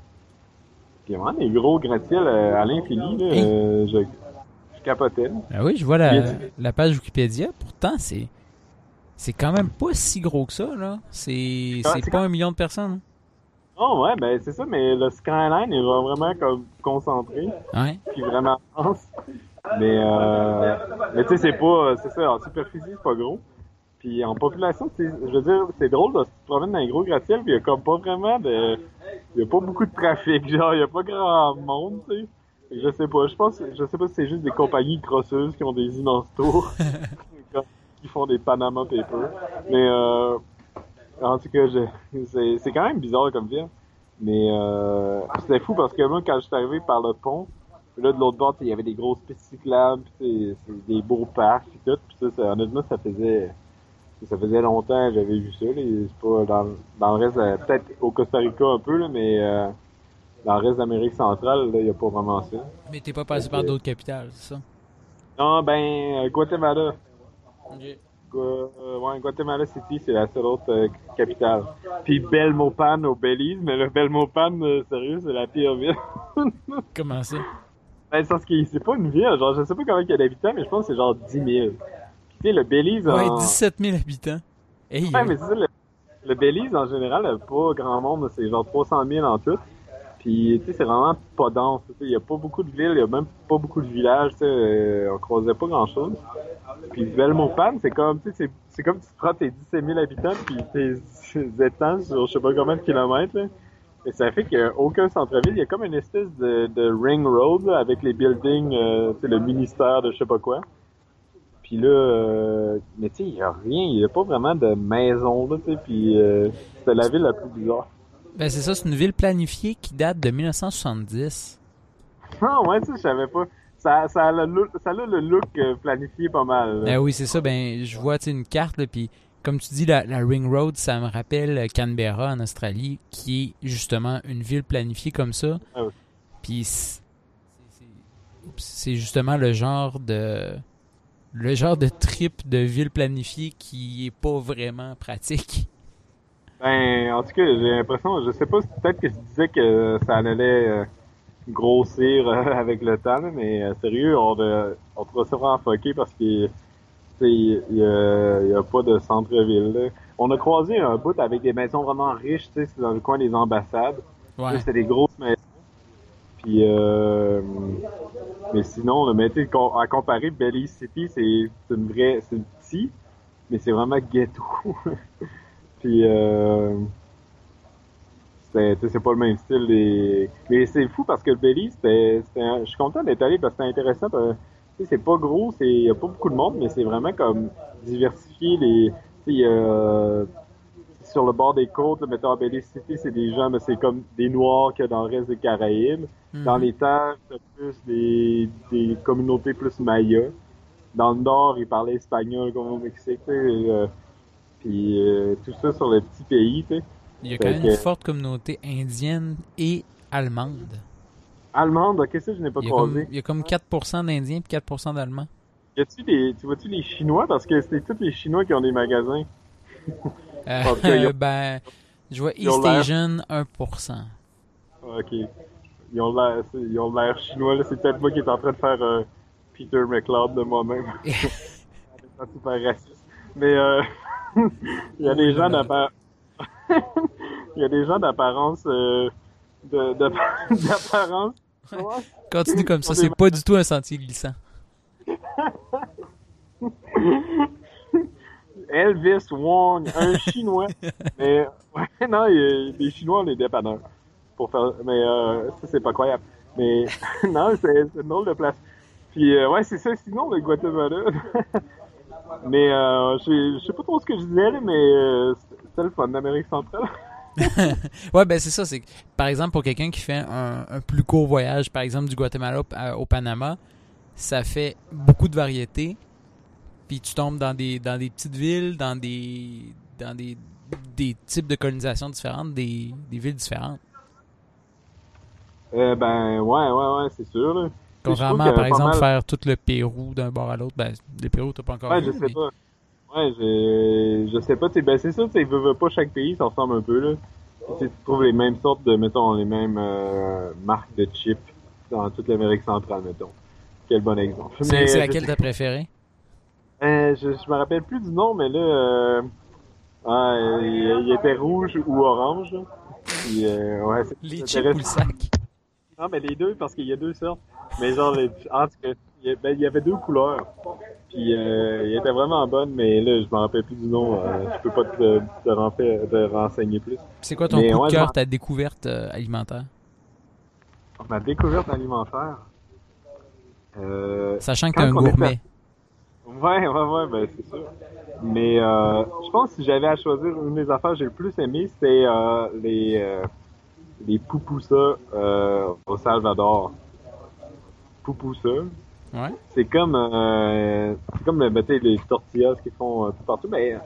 Puis vraiment des gros gratte-ciel euh, à l'infini, là, euh, je, je capotais. Ah oui, je vois la, la page Wikipédia, pourtant c'est c'est quand même pas si gros que ça, là. C'est pas un million de personnes. Oh ouais, ben c'est ça, mais le skyline est vraiment comme concentré. Ouais. Puis vraiment dense. Mais, euh, mais tu sais, c'est pas, c'est ça, en superficie, c'est pas gros. Puis en population, je veux dire, c'est drôle de se promener dans un gros gratte-ciel, puis il y a comme pas vraiment de... Il y a pas beaucoup de trafic, genre, il y a pas grand monde, tu sais. Je sais pas, je pense, je sais pas si c'est juste des compagnies crosseuses qui ont des immenses tours, qui font des Panama Papers. Mais euh, en tout cas, c'est quand même bizarre comme ville. Mais euh, c'était fou parce que moi, quand je suis arrivé par le pont, là, de l'autre bord, il y avait des grosses pistes cyclables, c'est des beaux parcs et tout. Puis ça, honnêtement, ça faisait ça faisait longtemps que j'avais vu ça. C'est pas dans, dans le reste, peut-être au Costa Rica un peu, là, mais euh, dans le reste d'Amérique centrale, il n'y a pas vraiment ça. Mais t'es pas passé par d'autres capitales, c'est ça? Non, ben, Guatemala. Euh, ouais, Guatemala City, c'est la seule autre euh, capitale. Puis Belmopan au Belize, mais le Belmopan, euh, sérieux, c'est la pire ville. Comment ça? Ben, c'est parce que c'est pas une ville, genre, je sais pas combien il y a d'habitants, mais je pense que c'est genre 10 000. Tu sais, le Belize... Ouais, 17 000 habitants. ouais, mais c'est ça, le, le, Belize, en général, pas grand monde, c'est genre 300 000 en tout. Puis, tu sais, c'est vraiment pas dense. Il y a pas beaucoup de villes, il a même pas beaucoup de villages. Sais, on croisait pas grand-chose. Puis Belmopan, c'est comme, tu sais, c'est comme tu prends tes 17 000 habitants puis tes étangs sur je sais pas combien de kilomètres. Là. Et ça fait qu'il n'y a aucun centre-ville. Il y a comme une espèce de, de ring road là, avec les buildings, euh, le ministère de je sais pas quoi. Puis là, euh, mais tu sais, il n'y a rien. Il n'y a pas vraiment de maison, là. Puis euh, c'est la ville la plus bizarre. Ben c'est ça, c'est une ville planifiée qui date de 1970. Ah ouais, ça, je savais pas. Ça, ça, a le look, ça a le look euh, planifié pas mal. Ben oui, c'est ça. Ben, je vois une carte, puis comme tu dis, la, Ring Road, ça me rappelle Canberra en Australie, qui est justement une ville planifiée comme ça. Ah oui. Puis c'est justement le genre de le genre de trip de ville planifiée qui est pas vraiment pratique. Ben, en tout cas, j'ai l'impression, je sais pas, peut-être que tu disais que ça allait euh, grossir euh, avec le temps, mais euh, sérieux, on, on trouve ça vraiment fucké parce qu'il il y, a, pas de centre-ville. On a croisé un bout avec des maisons vraiment riches, tu sais, dans le coin des ambassades. Ouais. C'était des grosses maisons. Puis, euh, mais sinon, le métier à comparer Belize City, c'est une vraie, c'est petit, mais c'est vraiment ghetto. Puis, euh, c'est pas le même style. Mais c'est fou parce que le Belize, c'était, je suis content d'être allé parce que c'était intéressant. c'est pas gros, c'est y a pas beaucoup de monde, mais c'est vraiment comme diversifié. Les, sur le bord des côtes, mettons à Belize City, c'est des gens, mais c'est comme des Noirs que dans le reste des Caraïbes. Hmm. Dans les terres, c'est plus des, des communautés plus mayas. Dans le nord, ils parlaient espagnol comme au Mexique. Euh, puis euh, tout ça sur le petit pays, tu sais. Il y a quand même une forte communauté indienne et allemande. Allemande, ok, ça je n'ai pas croisé. il y a comme 4% d'Indiens et 4% d'Allemands. Y a-tu des, tu vois-tu les Chinois? Parce que c'est tous les Chinois qui ont des magasins. Euh, ben, je vois East Asian 1%. Ok. Ils ont l'air, ils ont l'air chinois, là. C'est peut-être moi qui est en train de faire euh, Peter McLeod de moi-même. c'est super raciste. Mais, euh, il y a des gens d'apparence, il y a des gens d'apparence, euh, d'apparence. Continue comme ça, c'est pas du tout un sentier glissant. Elvis Wong, un chinois. mais ouais, non, il des chinois, les dépanneurs. Pour faire, mais euh, ça c'est pas croyable. Mais non, c'est une drôle de place. Puis euh, ouais, c'est ça. Sinon, le Guatemala. Mais euh, je sais pas trop ce que je disais, mais euh, c'est le fun d'Amérique centrale. ouais, ben c'est ça. C'est par exemple pour quelqu'un qui fait un, un, plus court voyage, par exemple du Guatemala au, Panama, ça fait beaucoup de variétés. Puis tu tombes dans des dans des petites villes, dans des dans des, des types de colonisation différentes, des, des villes différentes. Euh, ben ouais, ouais, ouais, c'est sûr. Contrairement par exemple, faire tout le Pérou d'un bord à l'autre, ben, le Pérou, t'as pas encore Ouais, je sais pas. Ouais, je, je sais pas, ben, c'est ça, tu veux, pas chaque pays, ça ressemble un peu, là. tu trouves les mêmes sortes de, mettons, les mêmes euh, marques de chips dans toute l'Amérique centrale, mettons. Quel bon exemple. C'est laquelle t'as préféré? Euh, je, je me rappelle plus du nom, mais là, euh, il, était rouge ou orange. Puis, euh, ouais, les chips ou le sac? Non, mais les deux, parce qu'il y a deux sortes. Mais genre, les, en tout cas, il, ben, il y avait deux couleurs. Puis euh, il était vraiment bonne, mais là, je me rappelle plus du nom. Euh, je peux pas te, te, renfer- te renseigner plus. C'est quoi ton Mais coup de cœur, m'en- ta découverte euh, alimentaire? Ma découverte alimentaire. Euh, Sachant que t'es un gourmet. Ouais, ouais, ouais, ben c'est sûr. Mais euh, je pense que si j'avais à choisir une des affaires que j'ai le plus aimé, c'est les les euh, au Salvador. Pupusa, Ouais. c'est comme euh, c'est comme sais, les tortillas qu'ils font euh, tout partout, mais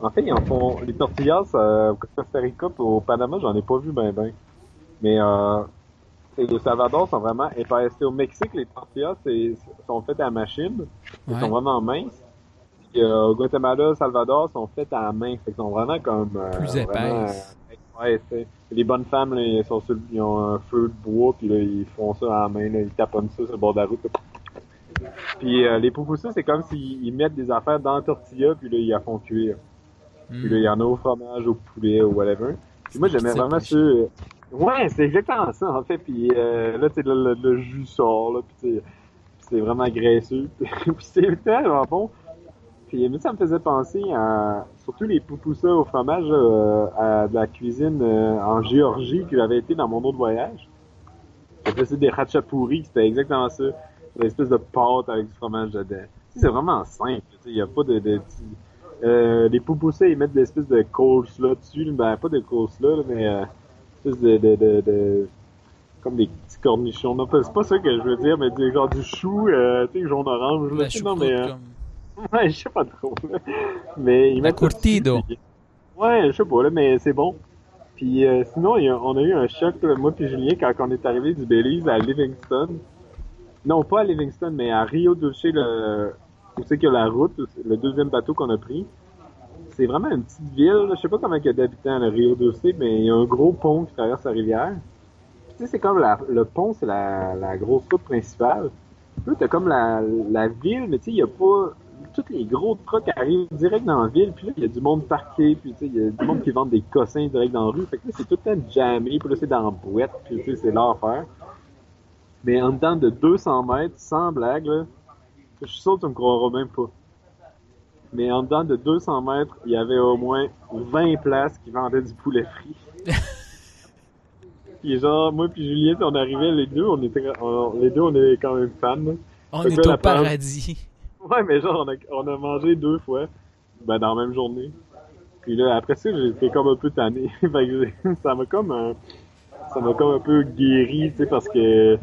en fait ils en font les tortillas euh, au Costa Rica au Panama, j'en ai pas vu ben ben. Mais euh, au Salvador sont vraiment épaissés. Au Mexique, les tortillas c'est, sont faites à machine. Ils Ouais. sont vraiment minces. Puis, euh, au Guatemala, Salvador sont faites à main. Fait sont vraiment comme. euh, Plus épaisses. Ouais, c'est. Les bonnes femmes, là, ils, sont sur, ils ont un feu de bois, puis là, ils font ça à la main, là, ils taponnent ça sur le bord de la route. là. Puis euh, les pupusas, c'est comme s'ils ils mettent des affaires dans la tortilla, puis là, ils la font cuire. Puis là, il y en a au fromage, au poulet, ou whatever. Puis moi, j'aimais vraiment ça. Ouais, c'est exactement ça, en fait. Puis euh, là, tu sais, le, le, le jus sort, là, puis c'est vraiment graisseux. puis c'est tellement bon. Puis mais ça me faisait penser à surtout les pupusas au fromage euh, à de la cuisine euh, en Géorgie qui avait été dans mon autre voyage. Je faisais des ratchapuri, c'était exactement ça. Une espèce de pâte avec du fromage dedans. Tu sais, C'est vraiment simple. Il n'y a pas de, de petits- euh, les pupusas, ils mettent des espèces de coleslaw dessus. Ben, pas de coleslaw, là, mais euh, espèce de, de, de, de- comme des petits cornichons. Non, c'est pas ça que je veux dire, mais du genre du chou, euh, tu sais, jaune-orange. Non, mais, euh, comme... Ouais, je sais pas trop. Mais ça dessus, curtido. puis- Ouais, je sais pas, là, mais c'est bon. Puis euh, sinon, il y a- on a eu un choc, là, moi puis Julien, quand on est arrivé du Belize à Livingston. Non, pas à Livingston, mais à Rio Dulce, le, où c'est que la route, le deuxième bateau qu'on a pris. C'est vraiment une petite ville, là. je sais pas comment il y a d'habitants à Rio Dulce, mais il y a un gros pont qui traverse la rivière. Puis, Tu sais, c'est comme la, le pont, c'est la, la grosse route principale. Là, t'as comme la, la ville, mais tu sais, il y a pas... Tous les gros trucks arrivent direct dans la ville, puis là, il y a du monde parqué, puis il y a du monde qui vend des cossins direct dans la rue. Fait que là, c'est tout le temps jammé, puis là, c'est dans la boîte, puis tu sais, c'est l'enfer. Mais en dedans de 200 mètres, sans blague, là, je suis sûr que tu me croiras même pas. Mais en dedans de 200 mètres, il y avait au moins 20 places qui vendaient du poulet frit. Puis genre, moi puis Julien, on arrivait les deux, on était, on- les deux, on est quand même fans. On Fait est là, au paradis. Ouais, mais genre, on a, mangé deux fois, ben dans la même journée. Puis là, après ça, j'étais comme un peu tanné. que ça m'a comme, un- ça m'a comme un peu guéri, tu sais, parce que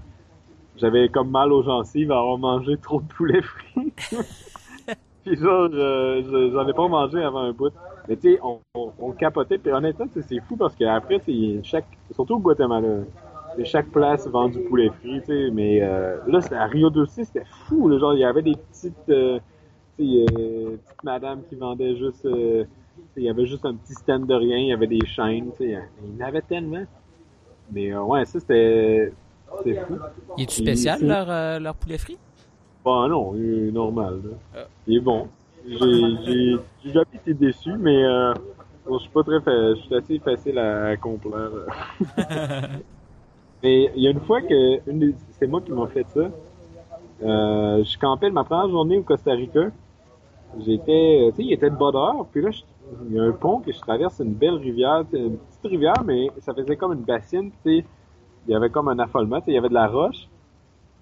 j'avais comme mal aux gencives à avoir mangé trop de poulet frit. Puis genre, je- j'en ai pas mangé avant un bout. Mais tu sais, on, capotait. Puis honnêtement, c'est fou parce qu'après, chaque, surtout au Guatemala, chaque place vend du poulet frit, tu sais. Mais euh, là, à Rio de c'était fou. Là, genre, il y avait des petites, euh, tu sais, euh, petites madames qui vendaient juste, euh, il y avait juste un petit stand de rien. Il y avait des chaînes, tu sais. Il y en avait tellement. Mais ouais, ça c'était, c'était fou. Il est-tu Il- spécial, leur, leur poulet frit? Bon, non, il est normal. Là. Ah. Il est bon. J'ai j'ai- j'ai jamais été déçu, mais euh, bon, je suis pas très fa- je suis assez facile à, à complaire. mais il y a une fois que c'est moi qui m'a fait ça. Euh, je campais ma première journée au Costa Rica. J'étais, tu sais, il était de bonne heure, puis là, il y a un pont que je traverse une belle rivière, une petite rivière, mais ça faisait comme une bassine, tu sais. Il y avait comme un affolement, tu sais, il y avait de la roche.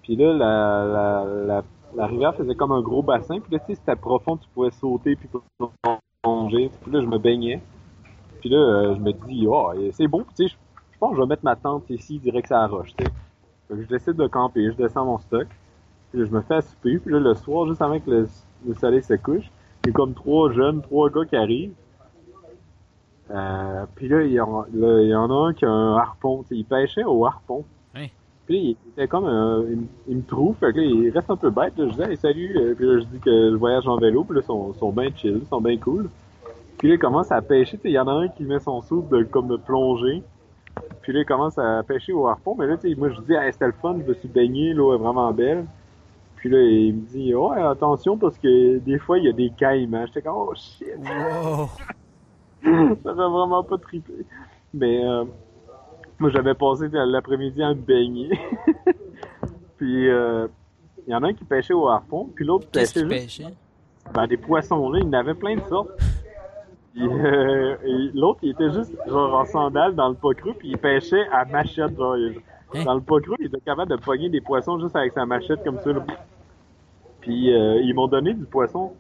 Puis là, la, la, la, la rivière faisait comme un gros bassin. Puis là, tu sais, c'était profond, tu pouvais sauter puis plonger. Puis là, je me baignais. Puis là, euh, je me dis, oh, c'est beau. Tu sais, je, pense que je vais mettre ma tente ici, direct à la roche, tu sais. Fait que je décide de camper, je descends mon stock. Puis là, je me fais à souper. Puis là, le soir, juste avant que le, le soleil se couche, il y a comme trois jeunes, trois gars qui arrivent. Euh, puis là, il y, en, là, il y en a un qui a un harpon. tu sais, il pêchait au harpon. Oui. Puis là, il était comme un, il, il me trouve, fait que là, il reste un peu bête. Là, je dis hey, salut, Euh, puis là, je dis que je voyage en vélo, puis là, ils sont, sont bien chill, ils sont bien cool. Puis là, il commence à pêcher, tu sais, il y en a un qui met son soude de, comme de plongée. Puis là, il commence à pêcher au harpon, mais là, tu sais, moi, je dis, hey, c'était le fun, je me suis baigné, l'eau est vraiment belle. Puis là, il me dit, oh, attention, parce que des fois, il y a des caïmans. J'étais comme, oh shit, Wow! ça fait vraiment pas triper. Mais euh, moi, j'avais passé l'après-midi à me baigner. puis, euh, il y en a un qui pêchait au harpon, puis l'autre Qu'est-ce pêchait qu'il juste ben, des poissons là, il y en avait plein de sortes. Euh, et l'autre, il était juste genre en sandales dans le pas creux, puis il pêchait à machette. Genre, il- Hein? Dans le pas creux, il était capable de pogner des poissons juste avec sa machette comme ça. là. Puis euh, ils m'ont donné du poisson.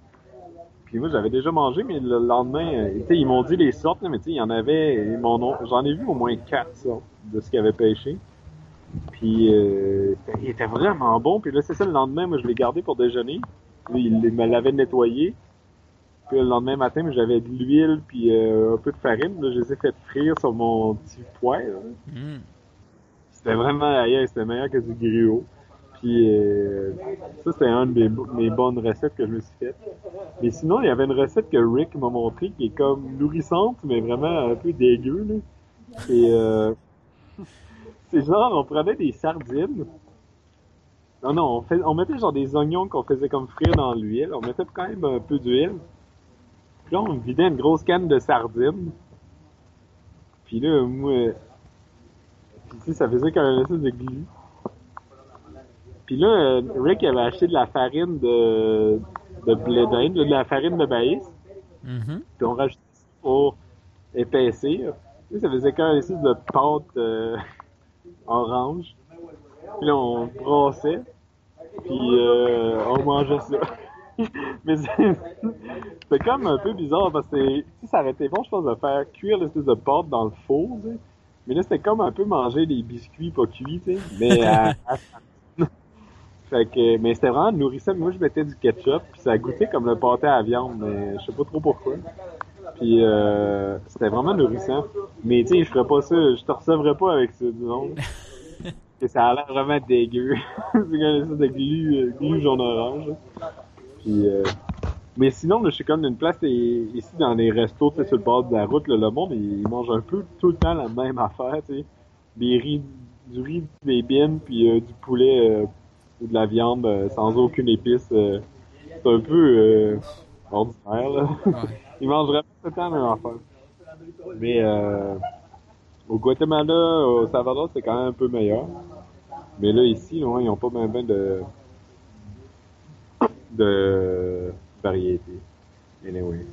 Puis moi, j'avais déjà mangé, mais le lendemain, euh, ils m'ont dit les sortes, là, mais tu sais, il y en avait, j'en ai vu au moins quatre sortes de ce qu'ils avaient pêché. Puis euh, il était vraiment bon. Puis là, c'est ça, le lendemain, moi, je l'ai gardé pour déjeuner. Puis, il me l'avait nettoyé. Puis le lendemain matin, j'avais de l'huile puis euh, un peu de farine. Là, je les ai fait frire sur mon petit poêle. Hmm. C'était vraiment ailleurs, c'était meilleur que du griot. Puis euh, ça, c'était une des bo- mes bonnes recettes que je me suis faites. Mais sinon, il y avait une recette que Rick m'a montrée qui est comme nourrissante, mais vraiment un peu dégueu. Là. Et euh, c'est genre, on prenait des sardines. Non, non, on, fait, on mettait genre des oignons qu'on faisait comme frire dans l'huile. On mettait quand même un peu d'huile. Puis là, on vidait une grosse canne de sardines. Puis là, moi, puis tu sais, ça faisait comme un espèce de glu. Puis là, Rick avait acheté de la farine de, de blé d'Inde, de la farine de maïs. Mhm. Puis on rajoutait ça pour épaissir. Tu sais, ça faisait comme un espèce de pâte euh, orange. Puis là, on brassait. Puis euh, on mangeait ça. Mais c'est- c'était comme un peu bizarre parce que sais, ça aurait été bon, je pense, de faire cuire l'espèce de pâte dans le four. tu sais. Mais là, c'était comme un peu manger des biscuits pas cuits, tu sais. Mais à- à- fait que, mais c'était vraiment nourrissant. Moi, je mettais du ketchup, puis ça goûtait comme le pâté à viande, mais je sais pas trop pourquoi. Puis euh, c'était vraiment nourrissant. Mais tu sais, je ferais pas ça, je te recevrais pas avec ça, disons. que ça a l'air vraiment dégueu. C'est comme espèce de glu, euh, glu jaune-orange. Puis, euh, mais sinon, je suis comme d'une place et- ici dans les restos, tu sais, sur le bord de la route, là, le monde, il, il mange un peu tout le temps la même affaire, tu sais. Des riz, du riz, des bines, puis euh, du poulet euh, ou de la viande sans aucune épice. c'est un peu ordinaire, là. Ouais. Ils mangent vraiment tout le temps la même affaire. Mais euh, au Guatemala, au Salvador, c'est quand même un peu meilleur. Mais là, ici, ouais, ils ont pas bien ben de, de variété. Anyway.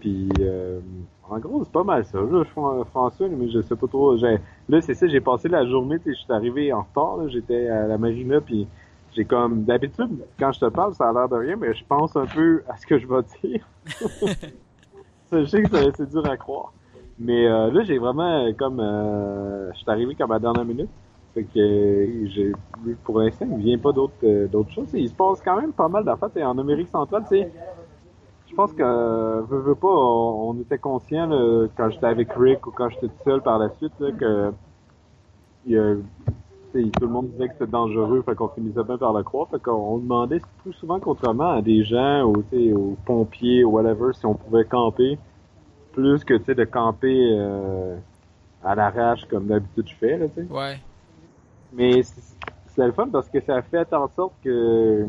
Puis, euh, en gros, c'est pas mal ça. Là, je fais François, mais je sais pas trop. Là, c'est ça, j'ai passé la journée, tu sais, je suis arrivé en retard, là, j'étais à la marina, puis j'ai comme, d'habitude, quand je te parle, ça a l'air de rien, mais je pense un peu à ce que je vais dire. Je sais que ça- c'est dur à croire. Mais euh, là, j'ai vraiment comme, euh, je suis arrivé comme à la dernière minute. Fait que euh, j'ai, pour l'instant, il vient pas d'autres euh, d'autres choses. Il se passe quand même pas mal d'affaires. En Amérique centrale, tu sais, je pense que, euh, pas, on, était conscient quand j'étais avec Rick ou quand j'étais tout seul par la suite là, que y a- tout le monde disait que c'était dangereux, fait qu'on finissait bien par le croire. Fait qu'on on demandait plus souvent qu'autrement à des gens, sais, aux pompiers, ou whatever, si on pouvait camper, plus que de camper euh, à l'arrache comme d'habitude je fais. Là. Ouais. Mais c'est le fun parce que ça a fait en sorte que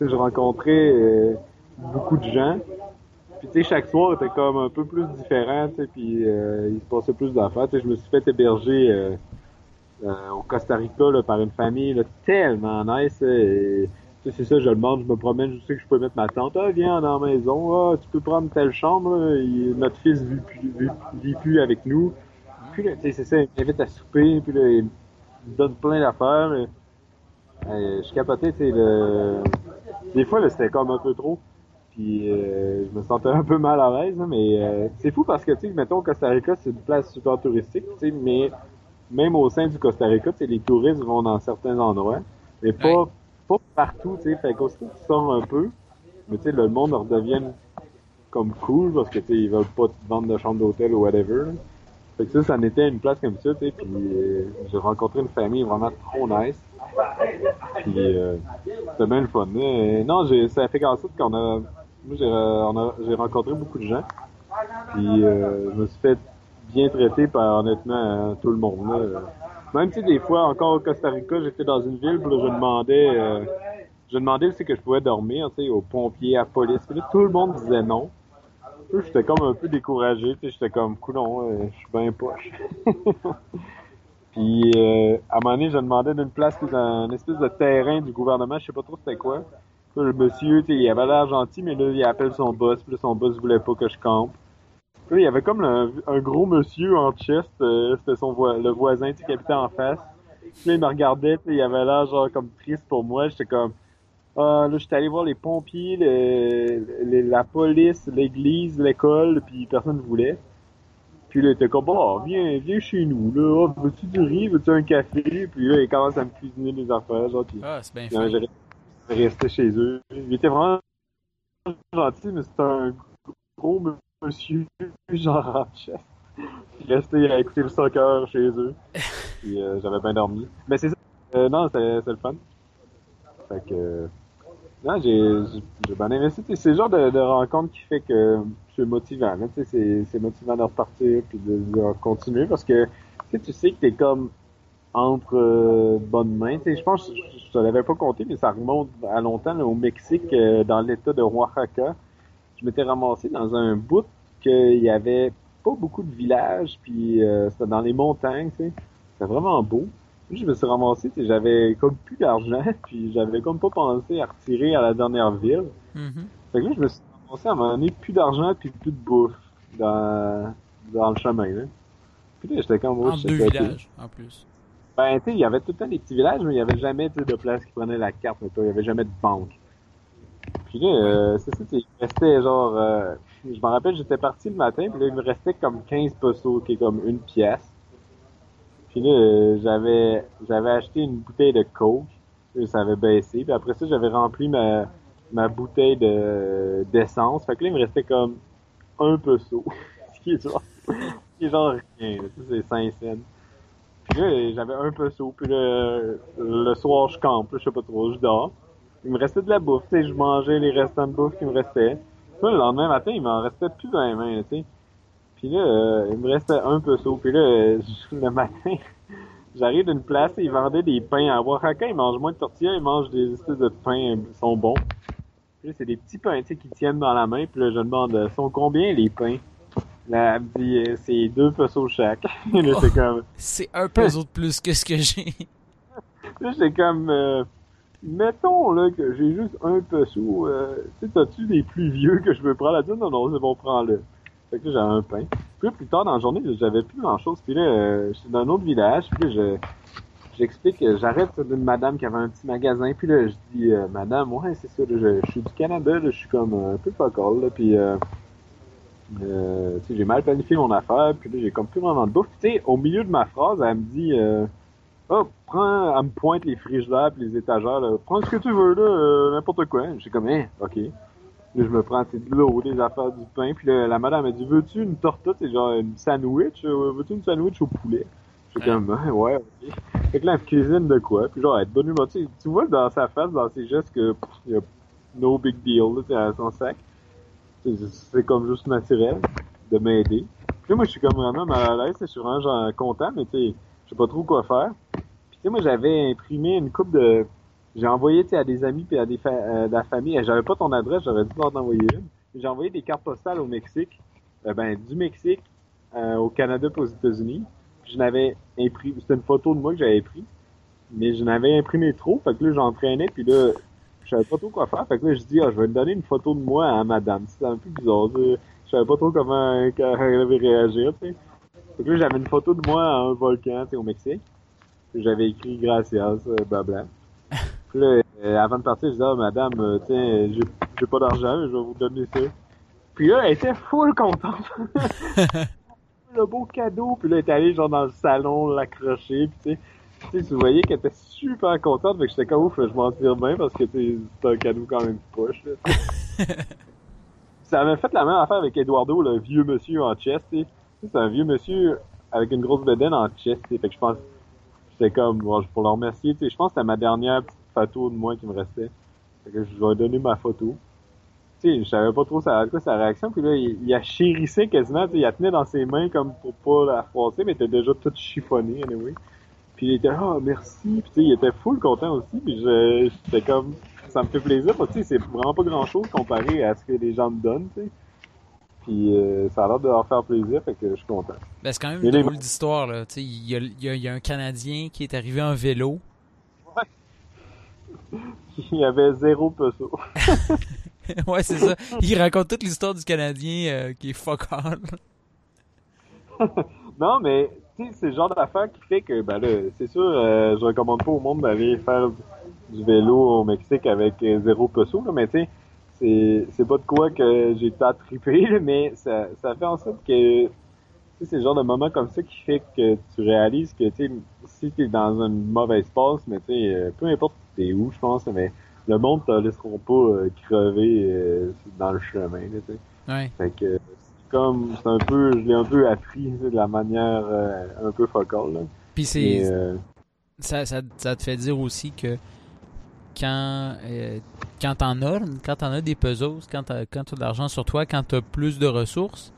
je rencontrais euh, beaucoup de gens. Puis tu sais, chaque soir était comme un peu plus différent, tu sais, puis euh, il se passait plus d'affaires. Tu sais, je me suis fait héberger euh, euh, au Costa Rica là, par une famille là, tellement nice. Et, tu sais, c'est ça, je le demande, je me promène, je sais que je peux mettre ma tante. Ah, viens dans la maison, ah, tu peux prendre telle chambre, là. Notre fils vit plus, vit, vit plus avec nous. Puis là, tu sais, c'est ça, il m'invite à souper, puis là, il donne plein d'affaires. mais, euh, je capotais, tu sais, le... des fois, c'était comme un peu trop. Puis euh, je me sentais un peu mal à l'aise, mais euh, c'est fou parce que, tu sais, mettons, Costa Rica, c'est une place super touristique, tu sais, mais même au sein du Costa Rica, tu sais, les touristes vont dans certains endroits, mais pas, Ouais. pas partout, tu sais, fait qu'aussitôt tu sors un peu, mais tu sais, le monde redevient comme cool parce que, tu sais, ils veulent pas te vendre de chambre d'hôtel ou whatever, là. Fait que ça, ça en était une place comme ça, tu sais, puis euh, j'ai rencontré une famille vraiment trop nice. Puis euh, c'était bien le fun. Mais, non, ça a fait en sorte qu'on a, moi j'ai, euh, rencontré beaucoup de gens. Puis euh, je me suis fait bien traiter par honnêtement euh, tout le monde. Même si des fois, encore au Costa Rica, j'étais dans une ville, puis je demandais, euh, je demandais que je pouvais dormir, tu sais, aux pompiers, à la police. Tout le monde disait non. Puis j'étais comme un peu découragé, j'étais comme, coudon, euh, je suis bien poche. Puis euh, à un moment donné, je demandais d'une place dans un espèce de terrain du gouvernement, je sais pas trop c'était quoi. Puis le monsieur, il avait l'air gentil, mais là, il appelle son boss, puis là, son boss voulait pas que je campe. Puis il y avait comme un, gros monsieur en chest, euh, c'était son vo- le voisin, qui habitait en face. Puis là, il me regardait, tu sais, il avait l'air genre comme triste pour moi. J'étais comme, ah, là, j'étais allé voir les pompiers, le, le- la police, l'église, l'école, puis personne ne voulait. Puis là, il était comme, oh, viens, viens chez nous, là, oh, veux-tu du riz, veux-tu un café? Puis là, il commence à me cuisiner des affaires, genre, puis Ah, c'est bien fait. chez eux. Il était vraiment gentil, mais c'était un gros monsieur, genre en chest. Il restait à écouter le soccer chez eux. Puis euh, j'avais bien dormi. Mais c'est ça. Euh, non, c'est c'est le fun. Fait que. Non, j'ai j'ai bien aimé C'est le genre de, de rencontre qui fait que c'est motivant. C'est motivant de repartir puis de, de continuer parce que tu sais, que t'es comme entre euh, bonnes mains. Je pense, je, te l'avais pas compté, mais ça remonte à longtemps au Mexique, euh, dans l'état de Oaxaca. Je m'étais ramassé dans un bout qu'il y avait pas beaucoup de villages, puis euh, c'était dans les montagnes. C'était vraiment beau. Puis je me suis ramassé, j'avais comme plus d'argent, puis j'avais comme pas pensé à retirer à la dernière ville. Mhm. Fait que là, je me suis ramassé à donné, plus d'argent, puis plus de bouffe dans, dans le chemin, là. Puis là, j'étais comme... oh, shit, deux villages, en plus. Ben, tu sais, il y avait tout le temps des petits villages, mais il y avait jamais, de place qui prenait la carte, mais il y avait jamais de banque. Puis là, euh, c'est ça, il restait genre, euh, je me rappelle, j'étais parti le matin, puis là, il me restait comme 15 pesos, qui est comme une pièce. Puis là, euh, j'avais, j'avais acheté une bouteille de coke, puis ça avait baissé, puis après ça, j'avais rempli ma, ma bouteille de, d'essence, fait que là, il me restait comme un peso, ce qui est genre, ce qui est genre rien, c'est 5 cents. Puis là, j'avais un peu chaud. Puis là, le soir, je campe. Je sais pas trop, je dors. Il me restait de la bouffe. Tu sais, je mangeais les restants de bouffe qui me restaient. Puis là, le lendemain matin, il m'en restait plus dans les mains, tu sais. Puis là, euh, il me restait un peu chaud. Puis là, euh, le matin, j'arrive d'une place et ils vendaient des pains. À Oaxaca, ils mangent moins de tortillas, ils mangent des espèces de pains, ils sont bons. Puis là, c'est des petits pains, tu sais, qui tiennent dans la main. Puis là, je demande, euh, sont combien les pains? Là, elle me dit, euh, c'est deux pesos chaque. là, c'est comme... C'est un peso de plus que ce que j'ai. Là, j'étais comme, euh, mettons là que j'ai juste un peso. Euh, tu sais, t'as-tu des plus vieux que je peux prendre? Elle dit, non, non, c'est bon, prends-le. Fait que là, j'avais un pain. Puis plus tard dans la journée, j'avais plus grand-chose. Puis là, euh, j'étais dans un autre village. Puis là, je, j'explique, euh, j'arrête d'une madame qui avait un petit magasin. Puis là, je dis, euh, madame, ouais, c'est ça, là, je, suis du Canada, là, je suis comme un peu pas là. Puis, euh, euh, tu sais, j'ai mal planifié mon affaire. Puis là, j'ai comme plus vraiment de bouffe. Tu sais, au milieu de ma phrase, elle me dit, euh, oh, prends, elle me pointe les frigidaires puis les étagères, là. Prends ce que tu veux, là, euh, n'importe quoi. J'ai comme, hein, ok. Là, je me prends, tu sais, de l'eau, des affaires, du pain. Puis là, la madame a dit, veux-tu une torta, c'est genre une sandwich? euh, Veux-tu une sandwich au poulet? J'ai comme, Ah, ouais, ok. Fait que là, elle cuisine de quoi? Puis genre, elle est de bonne humeur. Tu sais, tu vois dans sa face, dans ses gestes, que pff, y a no big deal, là, à son sac. C'est c'est comme juste naturel de m'aider. Puis là, moi, je suis comme vraiment mal à l'aise, je suis vraiment genre content, mais tu sais, je sais pas trop quoi faire. Puis tu sais, moi, j'avais imprimé une coupe de... J'ai envoyé, à des amis puis à des fa- euh, de la famille. J'avais pas ton adresse, j'aurais dû t'en envoyer une. J'ai envoyé des cartes postales au Mexique. Euh, ben, du Mexique euh, au Canada puis aux États-Unis. Je n'avais imprimé... C'était une photo de moi que j'avais pris. Mais je n'avais imprimé trop, fait que là, j'entraînais, puis là, je savais pas trop quoi faire. Fait que là, je dis, ah, je vais lui donner une photo de moi à madame. C'était un peu bizarre. Je savais pas trop comment euh, elle avait réagir. Fait que là, j'avais une photo de moi à un volcan, tu sais, au Mexique. J'avais écrit gracias, euh, blabla. Puis là, euh, avant de partir, je dis, ah, madame, euh, tiens, j'ai j'ai pas d'argent, mais je vais vous donner ça. Puis là, elle était full contente. le beau cadeau. Puis là, elle est allée, genre, dans le salon, l'accrocher, puis tu sais. Tu sais, tu voyais qu'elle était super contente, fait que j'étais comme ouf, je m'en tire bien parce que c'est un cadeau quand même poche. Là. ça avait fait la même affaire avec Eduardo, le vieux monsieur en chest. C'est un vieux monsieur avec une grosse bedaine en chest. tu sais. Fait que je pense, j'étais comme, bon, pour le remercier, je pense que c'était ma dernière petite photo de moi qui me restait. Fait que je lui ai donné ma photo. Tu sais, je savais pas trop ça, quoi sa réaction, puis là, il, il a chérissé quasiment, tu sais, il la tenait dans ses mains comme pour pas la froisser, mais elle était déjà toute chiffonnée, anyway. Puis il était, ah, merci, puis tu sais, il était full content aussi, puis je- j'étais comme, ça me fait plaisir, parce que tu sais, c'est vraiment pas grand chose comparé à ce que les gens me donnent, tu sais. puis euh, ça a l'air de leur faire plaisir, fait que je suis content. Ben, c'est quand même une drôle d'histoire, là. Tu sais, il y a, y, a, y a, un Canadien qui est arrivé en vélo. Il y avait zéro peso. ouais, c'est ça. Il raconte toute l'histoire du Canadien euh, qui est fuck all. non, mais tu sais, c'est le genre d'affaire qui fait que, ben là, c'est sûr, euh, je recommande pas au monde d'aller faire du vélo au Mexique avec zéro peso, là, mais tu sais, c'est, c'est pas de quoi que j'ai pas trippé, mais ça, ça fait en sorte que c'est le genre de moment comme ça qui fait que tu réalises que tu si t'es dans une mauvaise passe, mais tu sais, peu importe t'es où, je pense, mais le monde te laisseront pas euh, crever euh, dans le chemin, tu sais. Ouais. Fait que c'est comme c'est un peu, je l'ai un peu appris de la manière euh, un peu focale. Là. Puis c'est ça, ça, ça te fait dire aussi que quand euh, quand t'en as, quand t'en as des puzzles, quand t'as quand as de l'argent sur toi, quand t'as plus de ressources,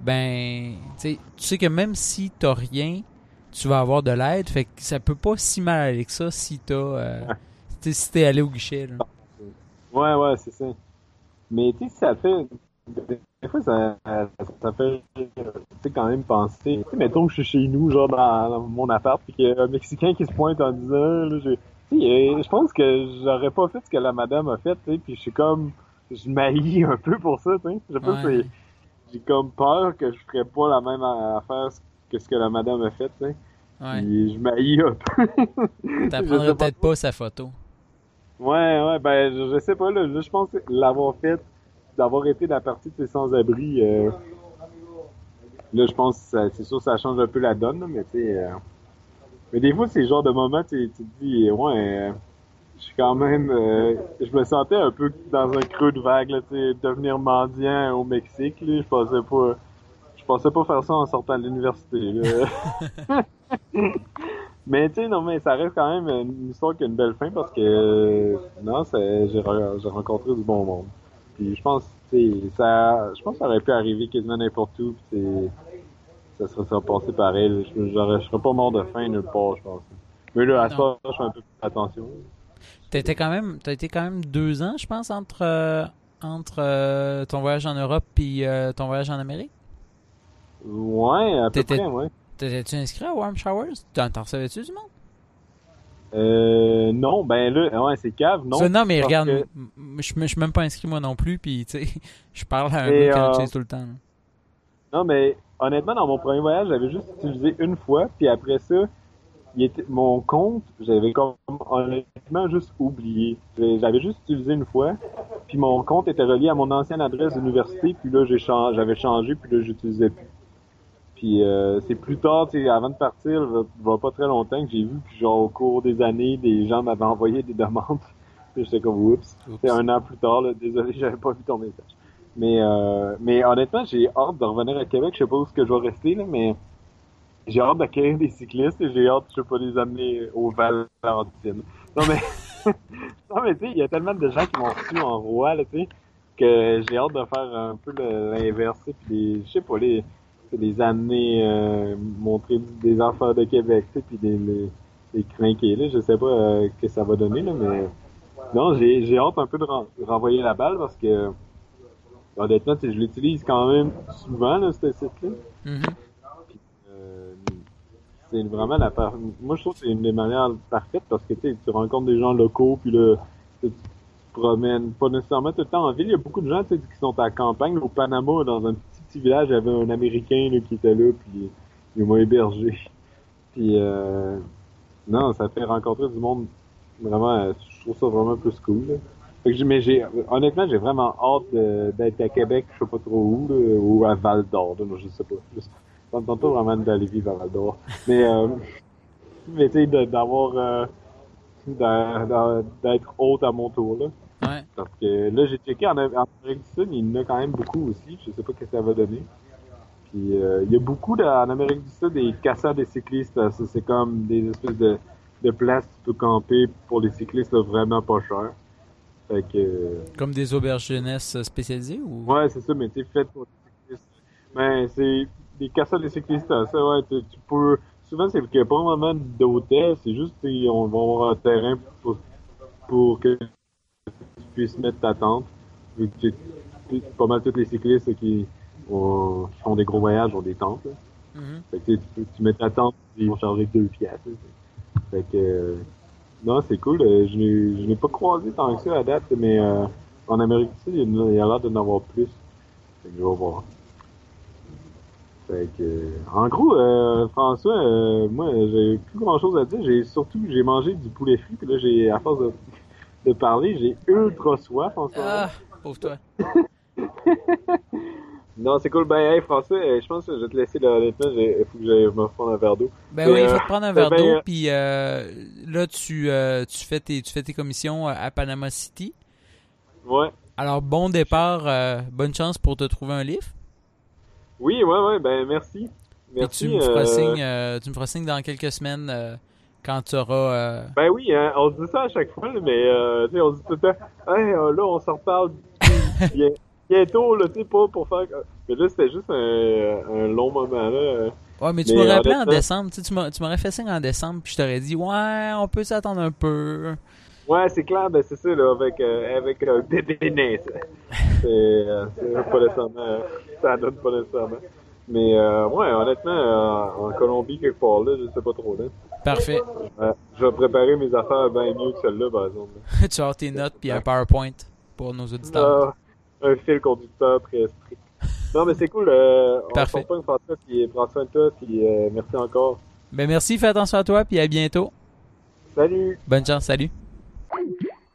ben tu sais que même si t'as rien, tu vas avoir de l'aide. Fait que ça peut pas si mal aller que ça si t'as euh, si t'es allé au guichet. Là. Ouais, ouais, c'est ça. Mais tu sais, ça fait. Des fois, ça, ça fait tu sais, quand même penser. Tu sais, mettons que je suis chez nous, genre dans, dans mon appart, puis qu'il y a un Mexicain qui se pointe en disant, là, j'ai je pense que j'aurais pas fait ce que la madame a fait, tu sais, puis je suis comme, je m'haïs un peu pour ça, tu sais. Je pense que j'ai comme peur que je ferais pas la même affaire que ce que la madame a fait, tu sais. Ouais. je m'haïs un peu. T'apprendrais peut-être pas sa photo. Ouais, ouais, ben, je, je sais pas, là, je pense l'avoir fait, d'avoir été la partie de ces sans-abri, euh, là, je pense que c'est sûr ça change un peu la donne, là, mais tu sais, euh, mais des fois, c'est le genre de moment, tu, tu te dis, ouais, euh, je suis quand même, euh, je me sentais un peu dans un creux de vague, là, tu sais, devenir mendiant au Mexique, là, je pensais pas, je pensais pas faire ça en sortant de l'université, là. mais tu sais, non, mais ça reste quand même une histoire qui a une belle fin parce que, non, j'ai, rencontré du bon monde. Puis je pense, tu sais, ça, je pense que ça aurait pu arriver quasiment n'importe où, puis ça serait ça passé pareil. Je, je, je serais pas mort de faim nulle part, je pense. Mais là, à ça, je fais un peu plus attention. T'as été quand même, t'as été quand même deux ans, je pense, entre euh, entre euh, ton voyage en Europe et euh, ton voyage en Amérique? Ouais, à peu près, ouais. T'étais-tu inscrit à Warm Showers? T'en recevais-tu du monde? Euh, non, ben là, ouais, c'est cave, non. Ça, non, mais regarde, que... je, suis même pas inscrit moi non plus, puis tu sais, je parle à un Et, euh... tout le temps. Là. Non, mais honnêtement, dans mon premier voyage, j'avais juste utilisé une fois, puis après ça, il était, mon compte, j'avais comme honnêtement juste oublié. J'avais juste utilisé une fois, puis mon compte était relié à mon ancienne adresse d'université, puis là, j'ai changé, j'avais changé, puis là, j'utilisais plus. Puis euh, c'est plus tard, tu sais, avant de partir, il va pas très longtemps que j'ai vu que genre au cours des années, des gens m'avaient envoyé des demandes. Puis j'étais comme oups. C'est un an plus tard, là, désolé, j'avais pas vu ton message. Mais euh, mais honnêtement, j'ai hâte de revenir à Québec. Je sais pas où ce que je vais rester là, mais j'ai hâte d'accueillir des cyclistes et j'ai hâte, je sais pas, les amener au Valentine. Non mais non mais tu sais, il y a tellement de gens qui m'ont reçu en roi là, tu sais, que j'ai hâte de faire un peu l'inverse. Puis je sais pas les les amener euh, montrer des enfants de Québec, tu sais, puis des les, les crinquer là. Je sais pas euh, que ça va donner là, mais non, j'ai j'ai hâte un peu de ren renvoyer la balle parce que honnêtement, je l'utilise quand même souvent, là, ce site-là. Mm -hmm. Euh, c'est vraiment la par... Moi, je trouve que c'est une des manières parfaites parce que tu rencontres des gens locaux, puis là, tu te promènes pas nécessairement tout le temps en ville. Il y a beaucoup de gens qui sont à la campagne. Au Panama, dans un petit, petit village, il y avait un Américain qui était là, puis il m'a hébergé. Puis, euh... non, ça fait rencontrer du monde vraiment, je trouve ça vraiment plus cool. Mais j'ai, honnêtement, j'ai vraiment hâte d'être à Québec, je sais pas trop où, ou à Val d'Or, je sais pas. Je ne tente pas vraiment d'aller vivre à Val d'Or. Mais, euh, mais tu sais, d'avoir, euh, d'être haute à mon tour, là. Ouais. Parce que là, j'ai checké en, en Amérique du Sud, il y en a quand même beaucoup aussi, je sais pas ce que ça va donner. Puis, euh, il y a beaucoup de, en Amérique du Sud des casseurs des cyclistes, c'est comme des espèces de, de places que tu peux camper pour les cyclistes là, vraiment pas cher. Fait que... Comme des auberges jeunesse spécialisées ou? Ouais, c'est ça, mais tu fait pour les cyclistes. Mais c'est des casseurs des cyclistes, ça, ouais, tu, tu peux. Souvent, c'est qu'il n'y a pas vraiment d'hôtel, c'est juste on va avoir un terrain pour, pour que tu puisses mettre ta tente. Vu que pas mal tous les cyclistes qui on, qui font des gros voyages ont des tentes. là. Mhm. Fait que tu, tu, tu mets ta tente et ils vont charger deux là. Fait que euh, non, c'est cool. euh, Je n'ai pas croisé tant que ça à date, mais euh, en Amérique du Sud, il y a- il y a l'air d'en avoir plus. Fait que je vais voir. Fait que, en gros, euh, François, euh, moi, j'ai plus grand chose à dire. J'ai surtout, j'ai mangé du poulet frit, puis là, j'ai, à force de, de parler, j'ai ultra soif en ce. Ah, pauvre toi. Non, c'est cool. Ben, hey, François, euh, je pense que je vais te laisser là, honnêtement. Il faut que j'aille me prendre un verre d'eau. Ben oui, il euh, faut te prendre un verre ben, d'eau, puis là, tu, tu, fais tes, tu fais tes commissions à Panama City. Ouais. Alors, bon départ, bonne chance pour te trouver un livre. Oui, ouais, ouais, ben, merci. Et Merci. tu me feras euh, signe, euh, tu me feras signe dans quelques semaines euh, quand tu auras. euh, Ben oui, hein, on se dit ça à chaque fois, mais euh, on se dit tout le temps, hey, euh, là, on s'en reparle bien- bientôt, là, tu sais, pas pour faire. Mais là, c'était juste un, un long moment, là. euh. Ouais, mais tu m'aurais appelé en décembre. Tu m'aurais fait signe en décembre, puis je t'aurais dit, ouais, on peut s'attendre un peu. Ouais, c'est clair, ben c'est ça, là, avec, euh, avec un bébé né, ça. C'est euh, c'est pas nécessairement, euh, ça donne pas nécessairement. Mais, euh, ouais, honnêtement, euh, en Colombie, quelque part, là, je sais pas trop, là. Parfait. Euh, je vais préparer mes affaires bien mieux que celle-là, par exemple. tu avoir tes notes, puis un PowerPoint pour nos auditeurs. Ah, un fil conducteur très strict. Non, mais c'est cool. Euh, on Parfait. se pas une puis prends soin de toi, puis euh, merci encore. Ben merci, fais attention à toi, puis à bientôt. Salut! Bonne chance, salut. Thank you.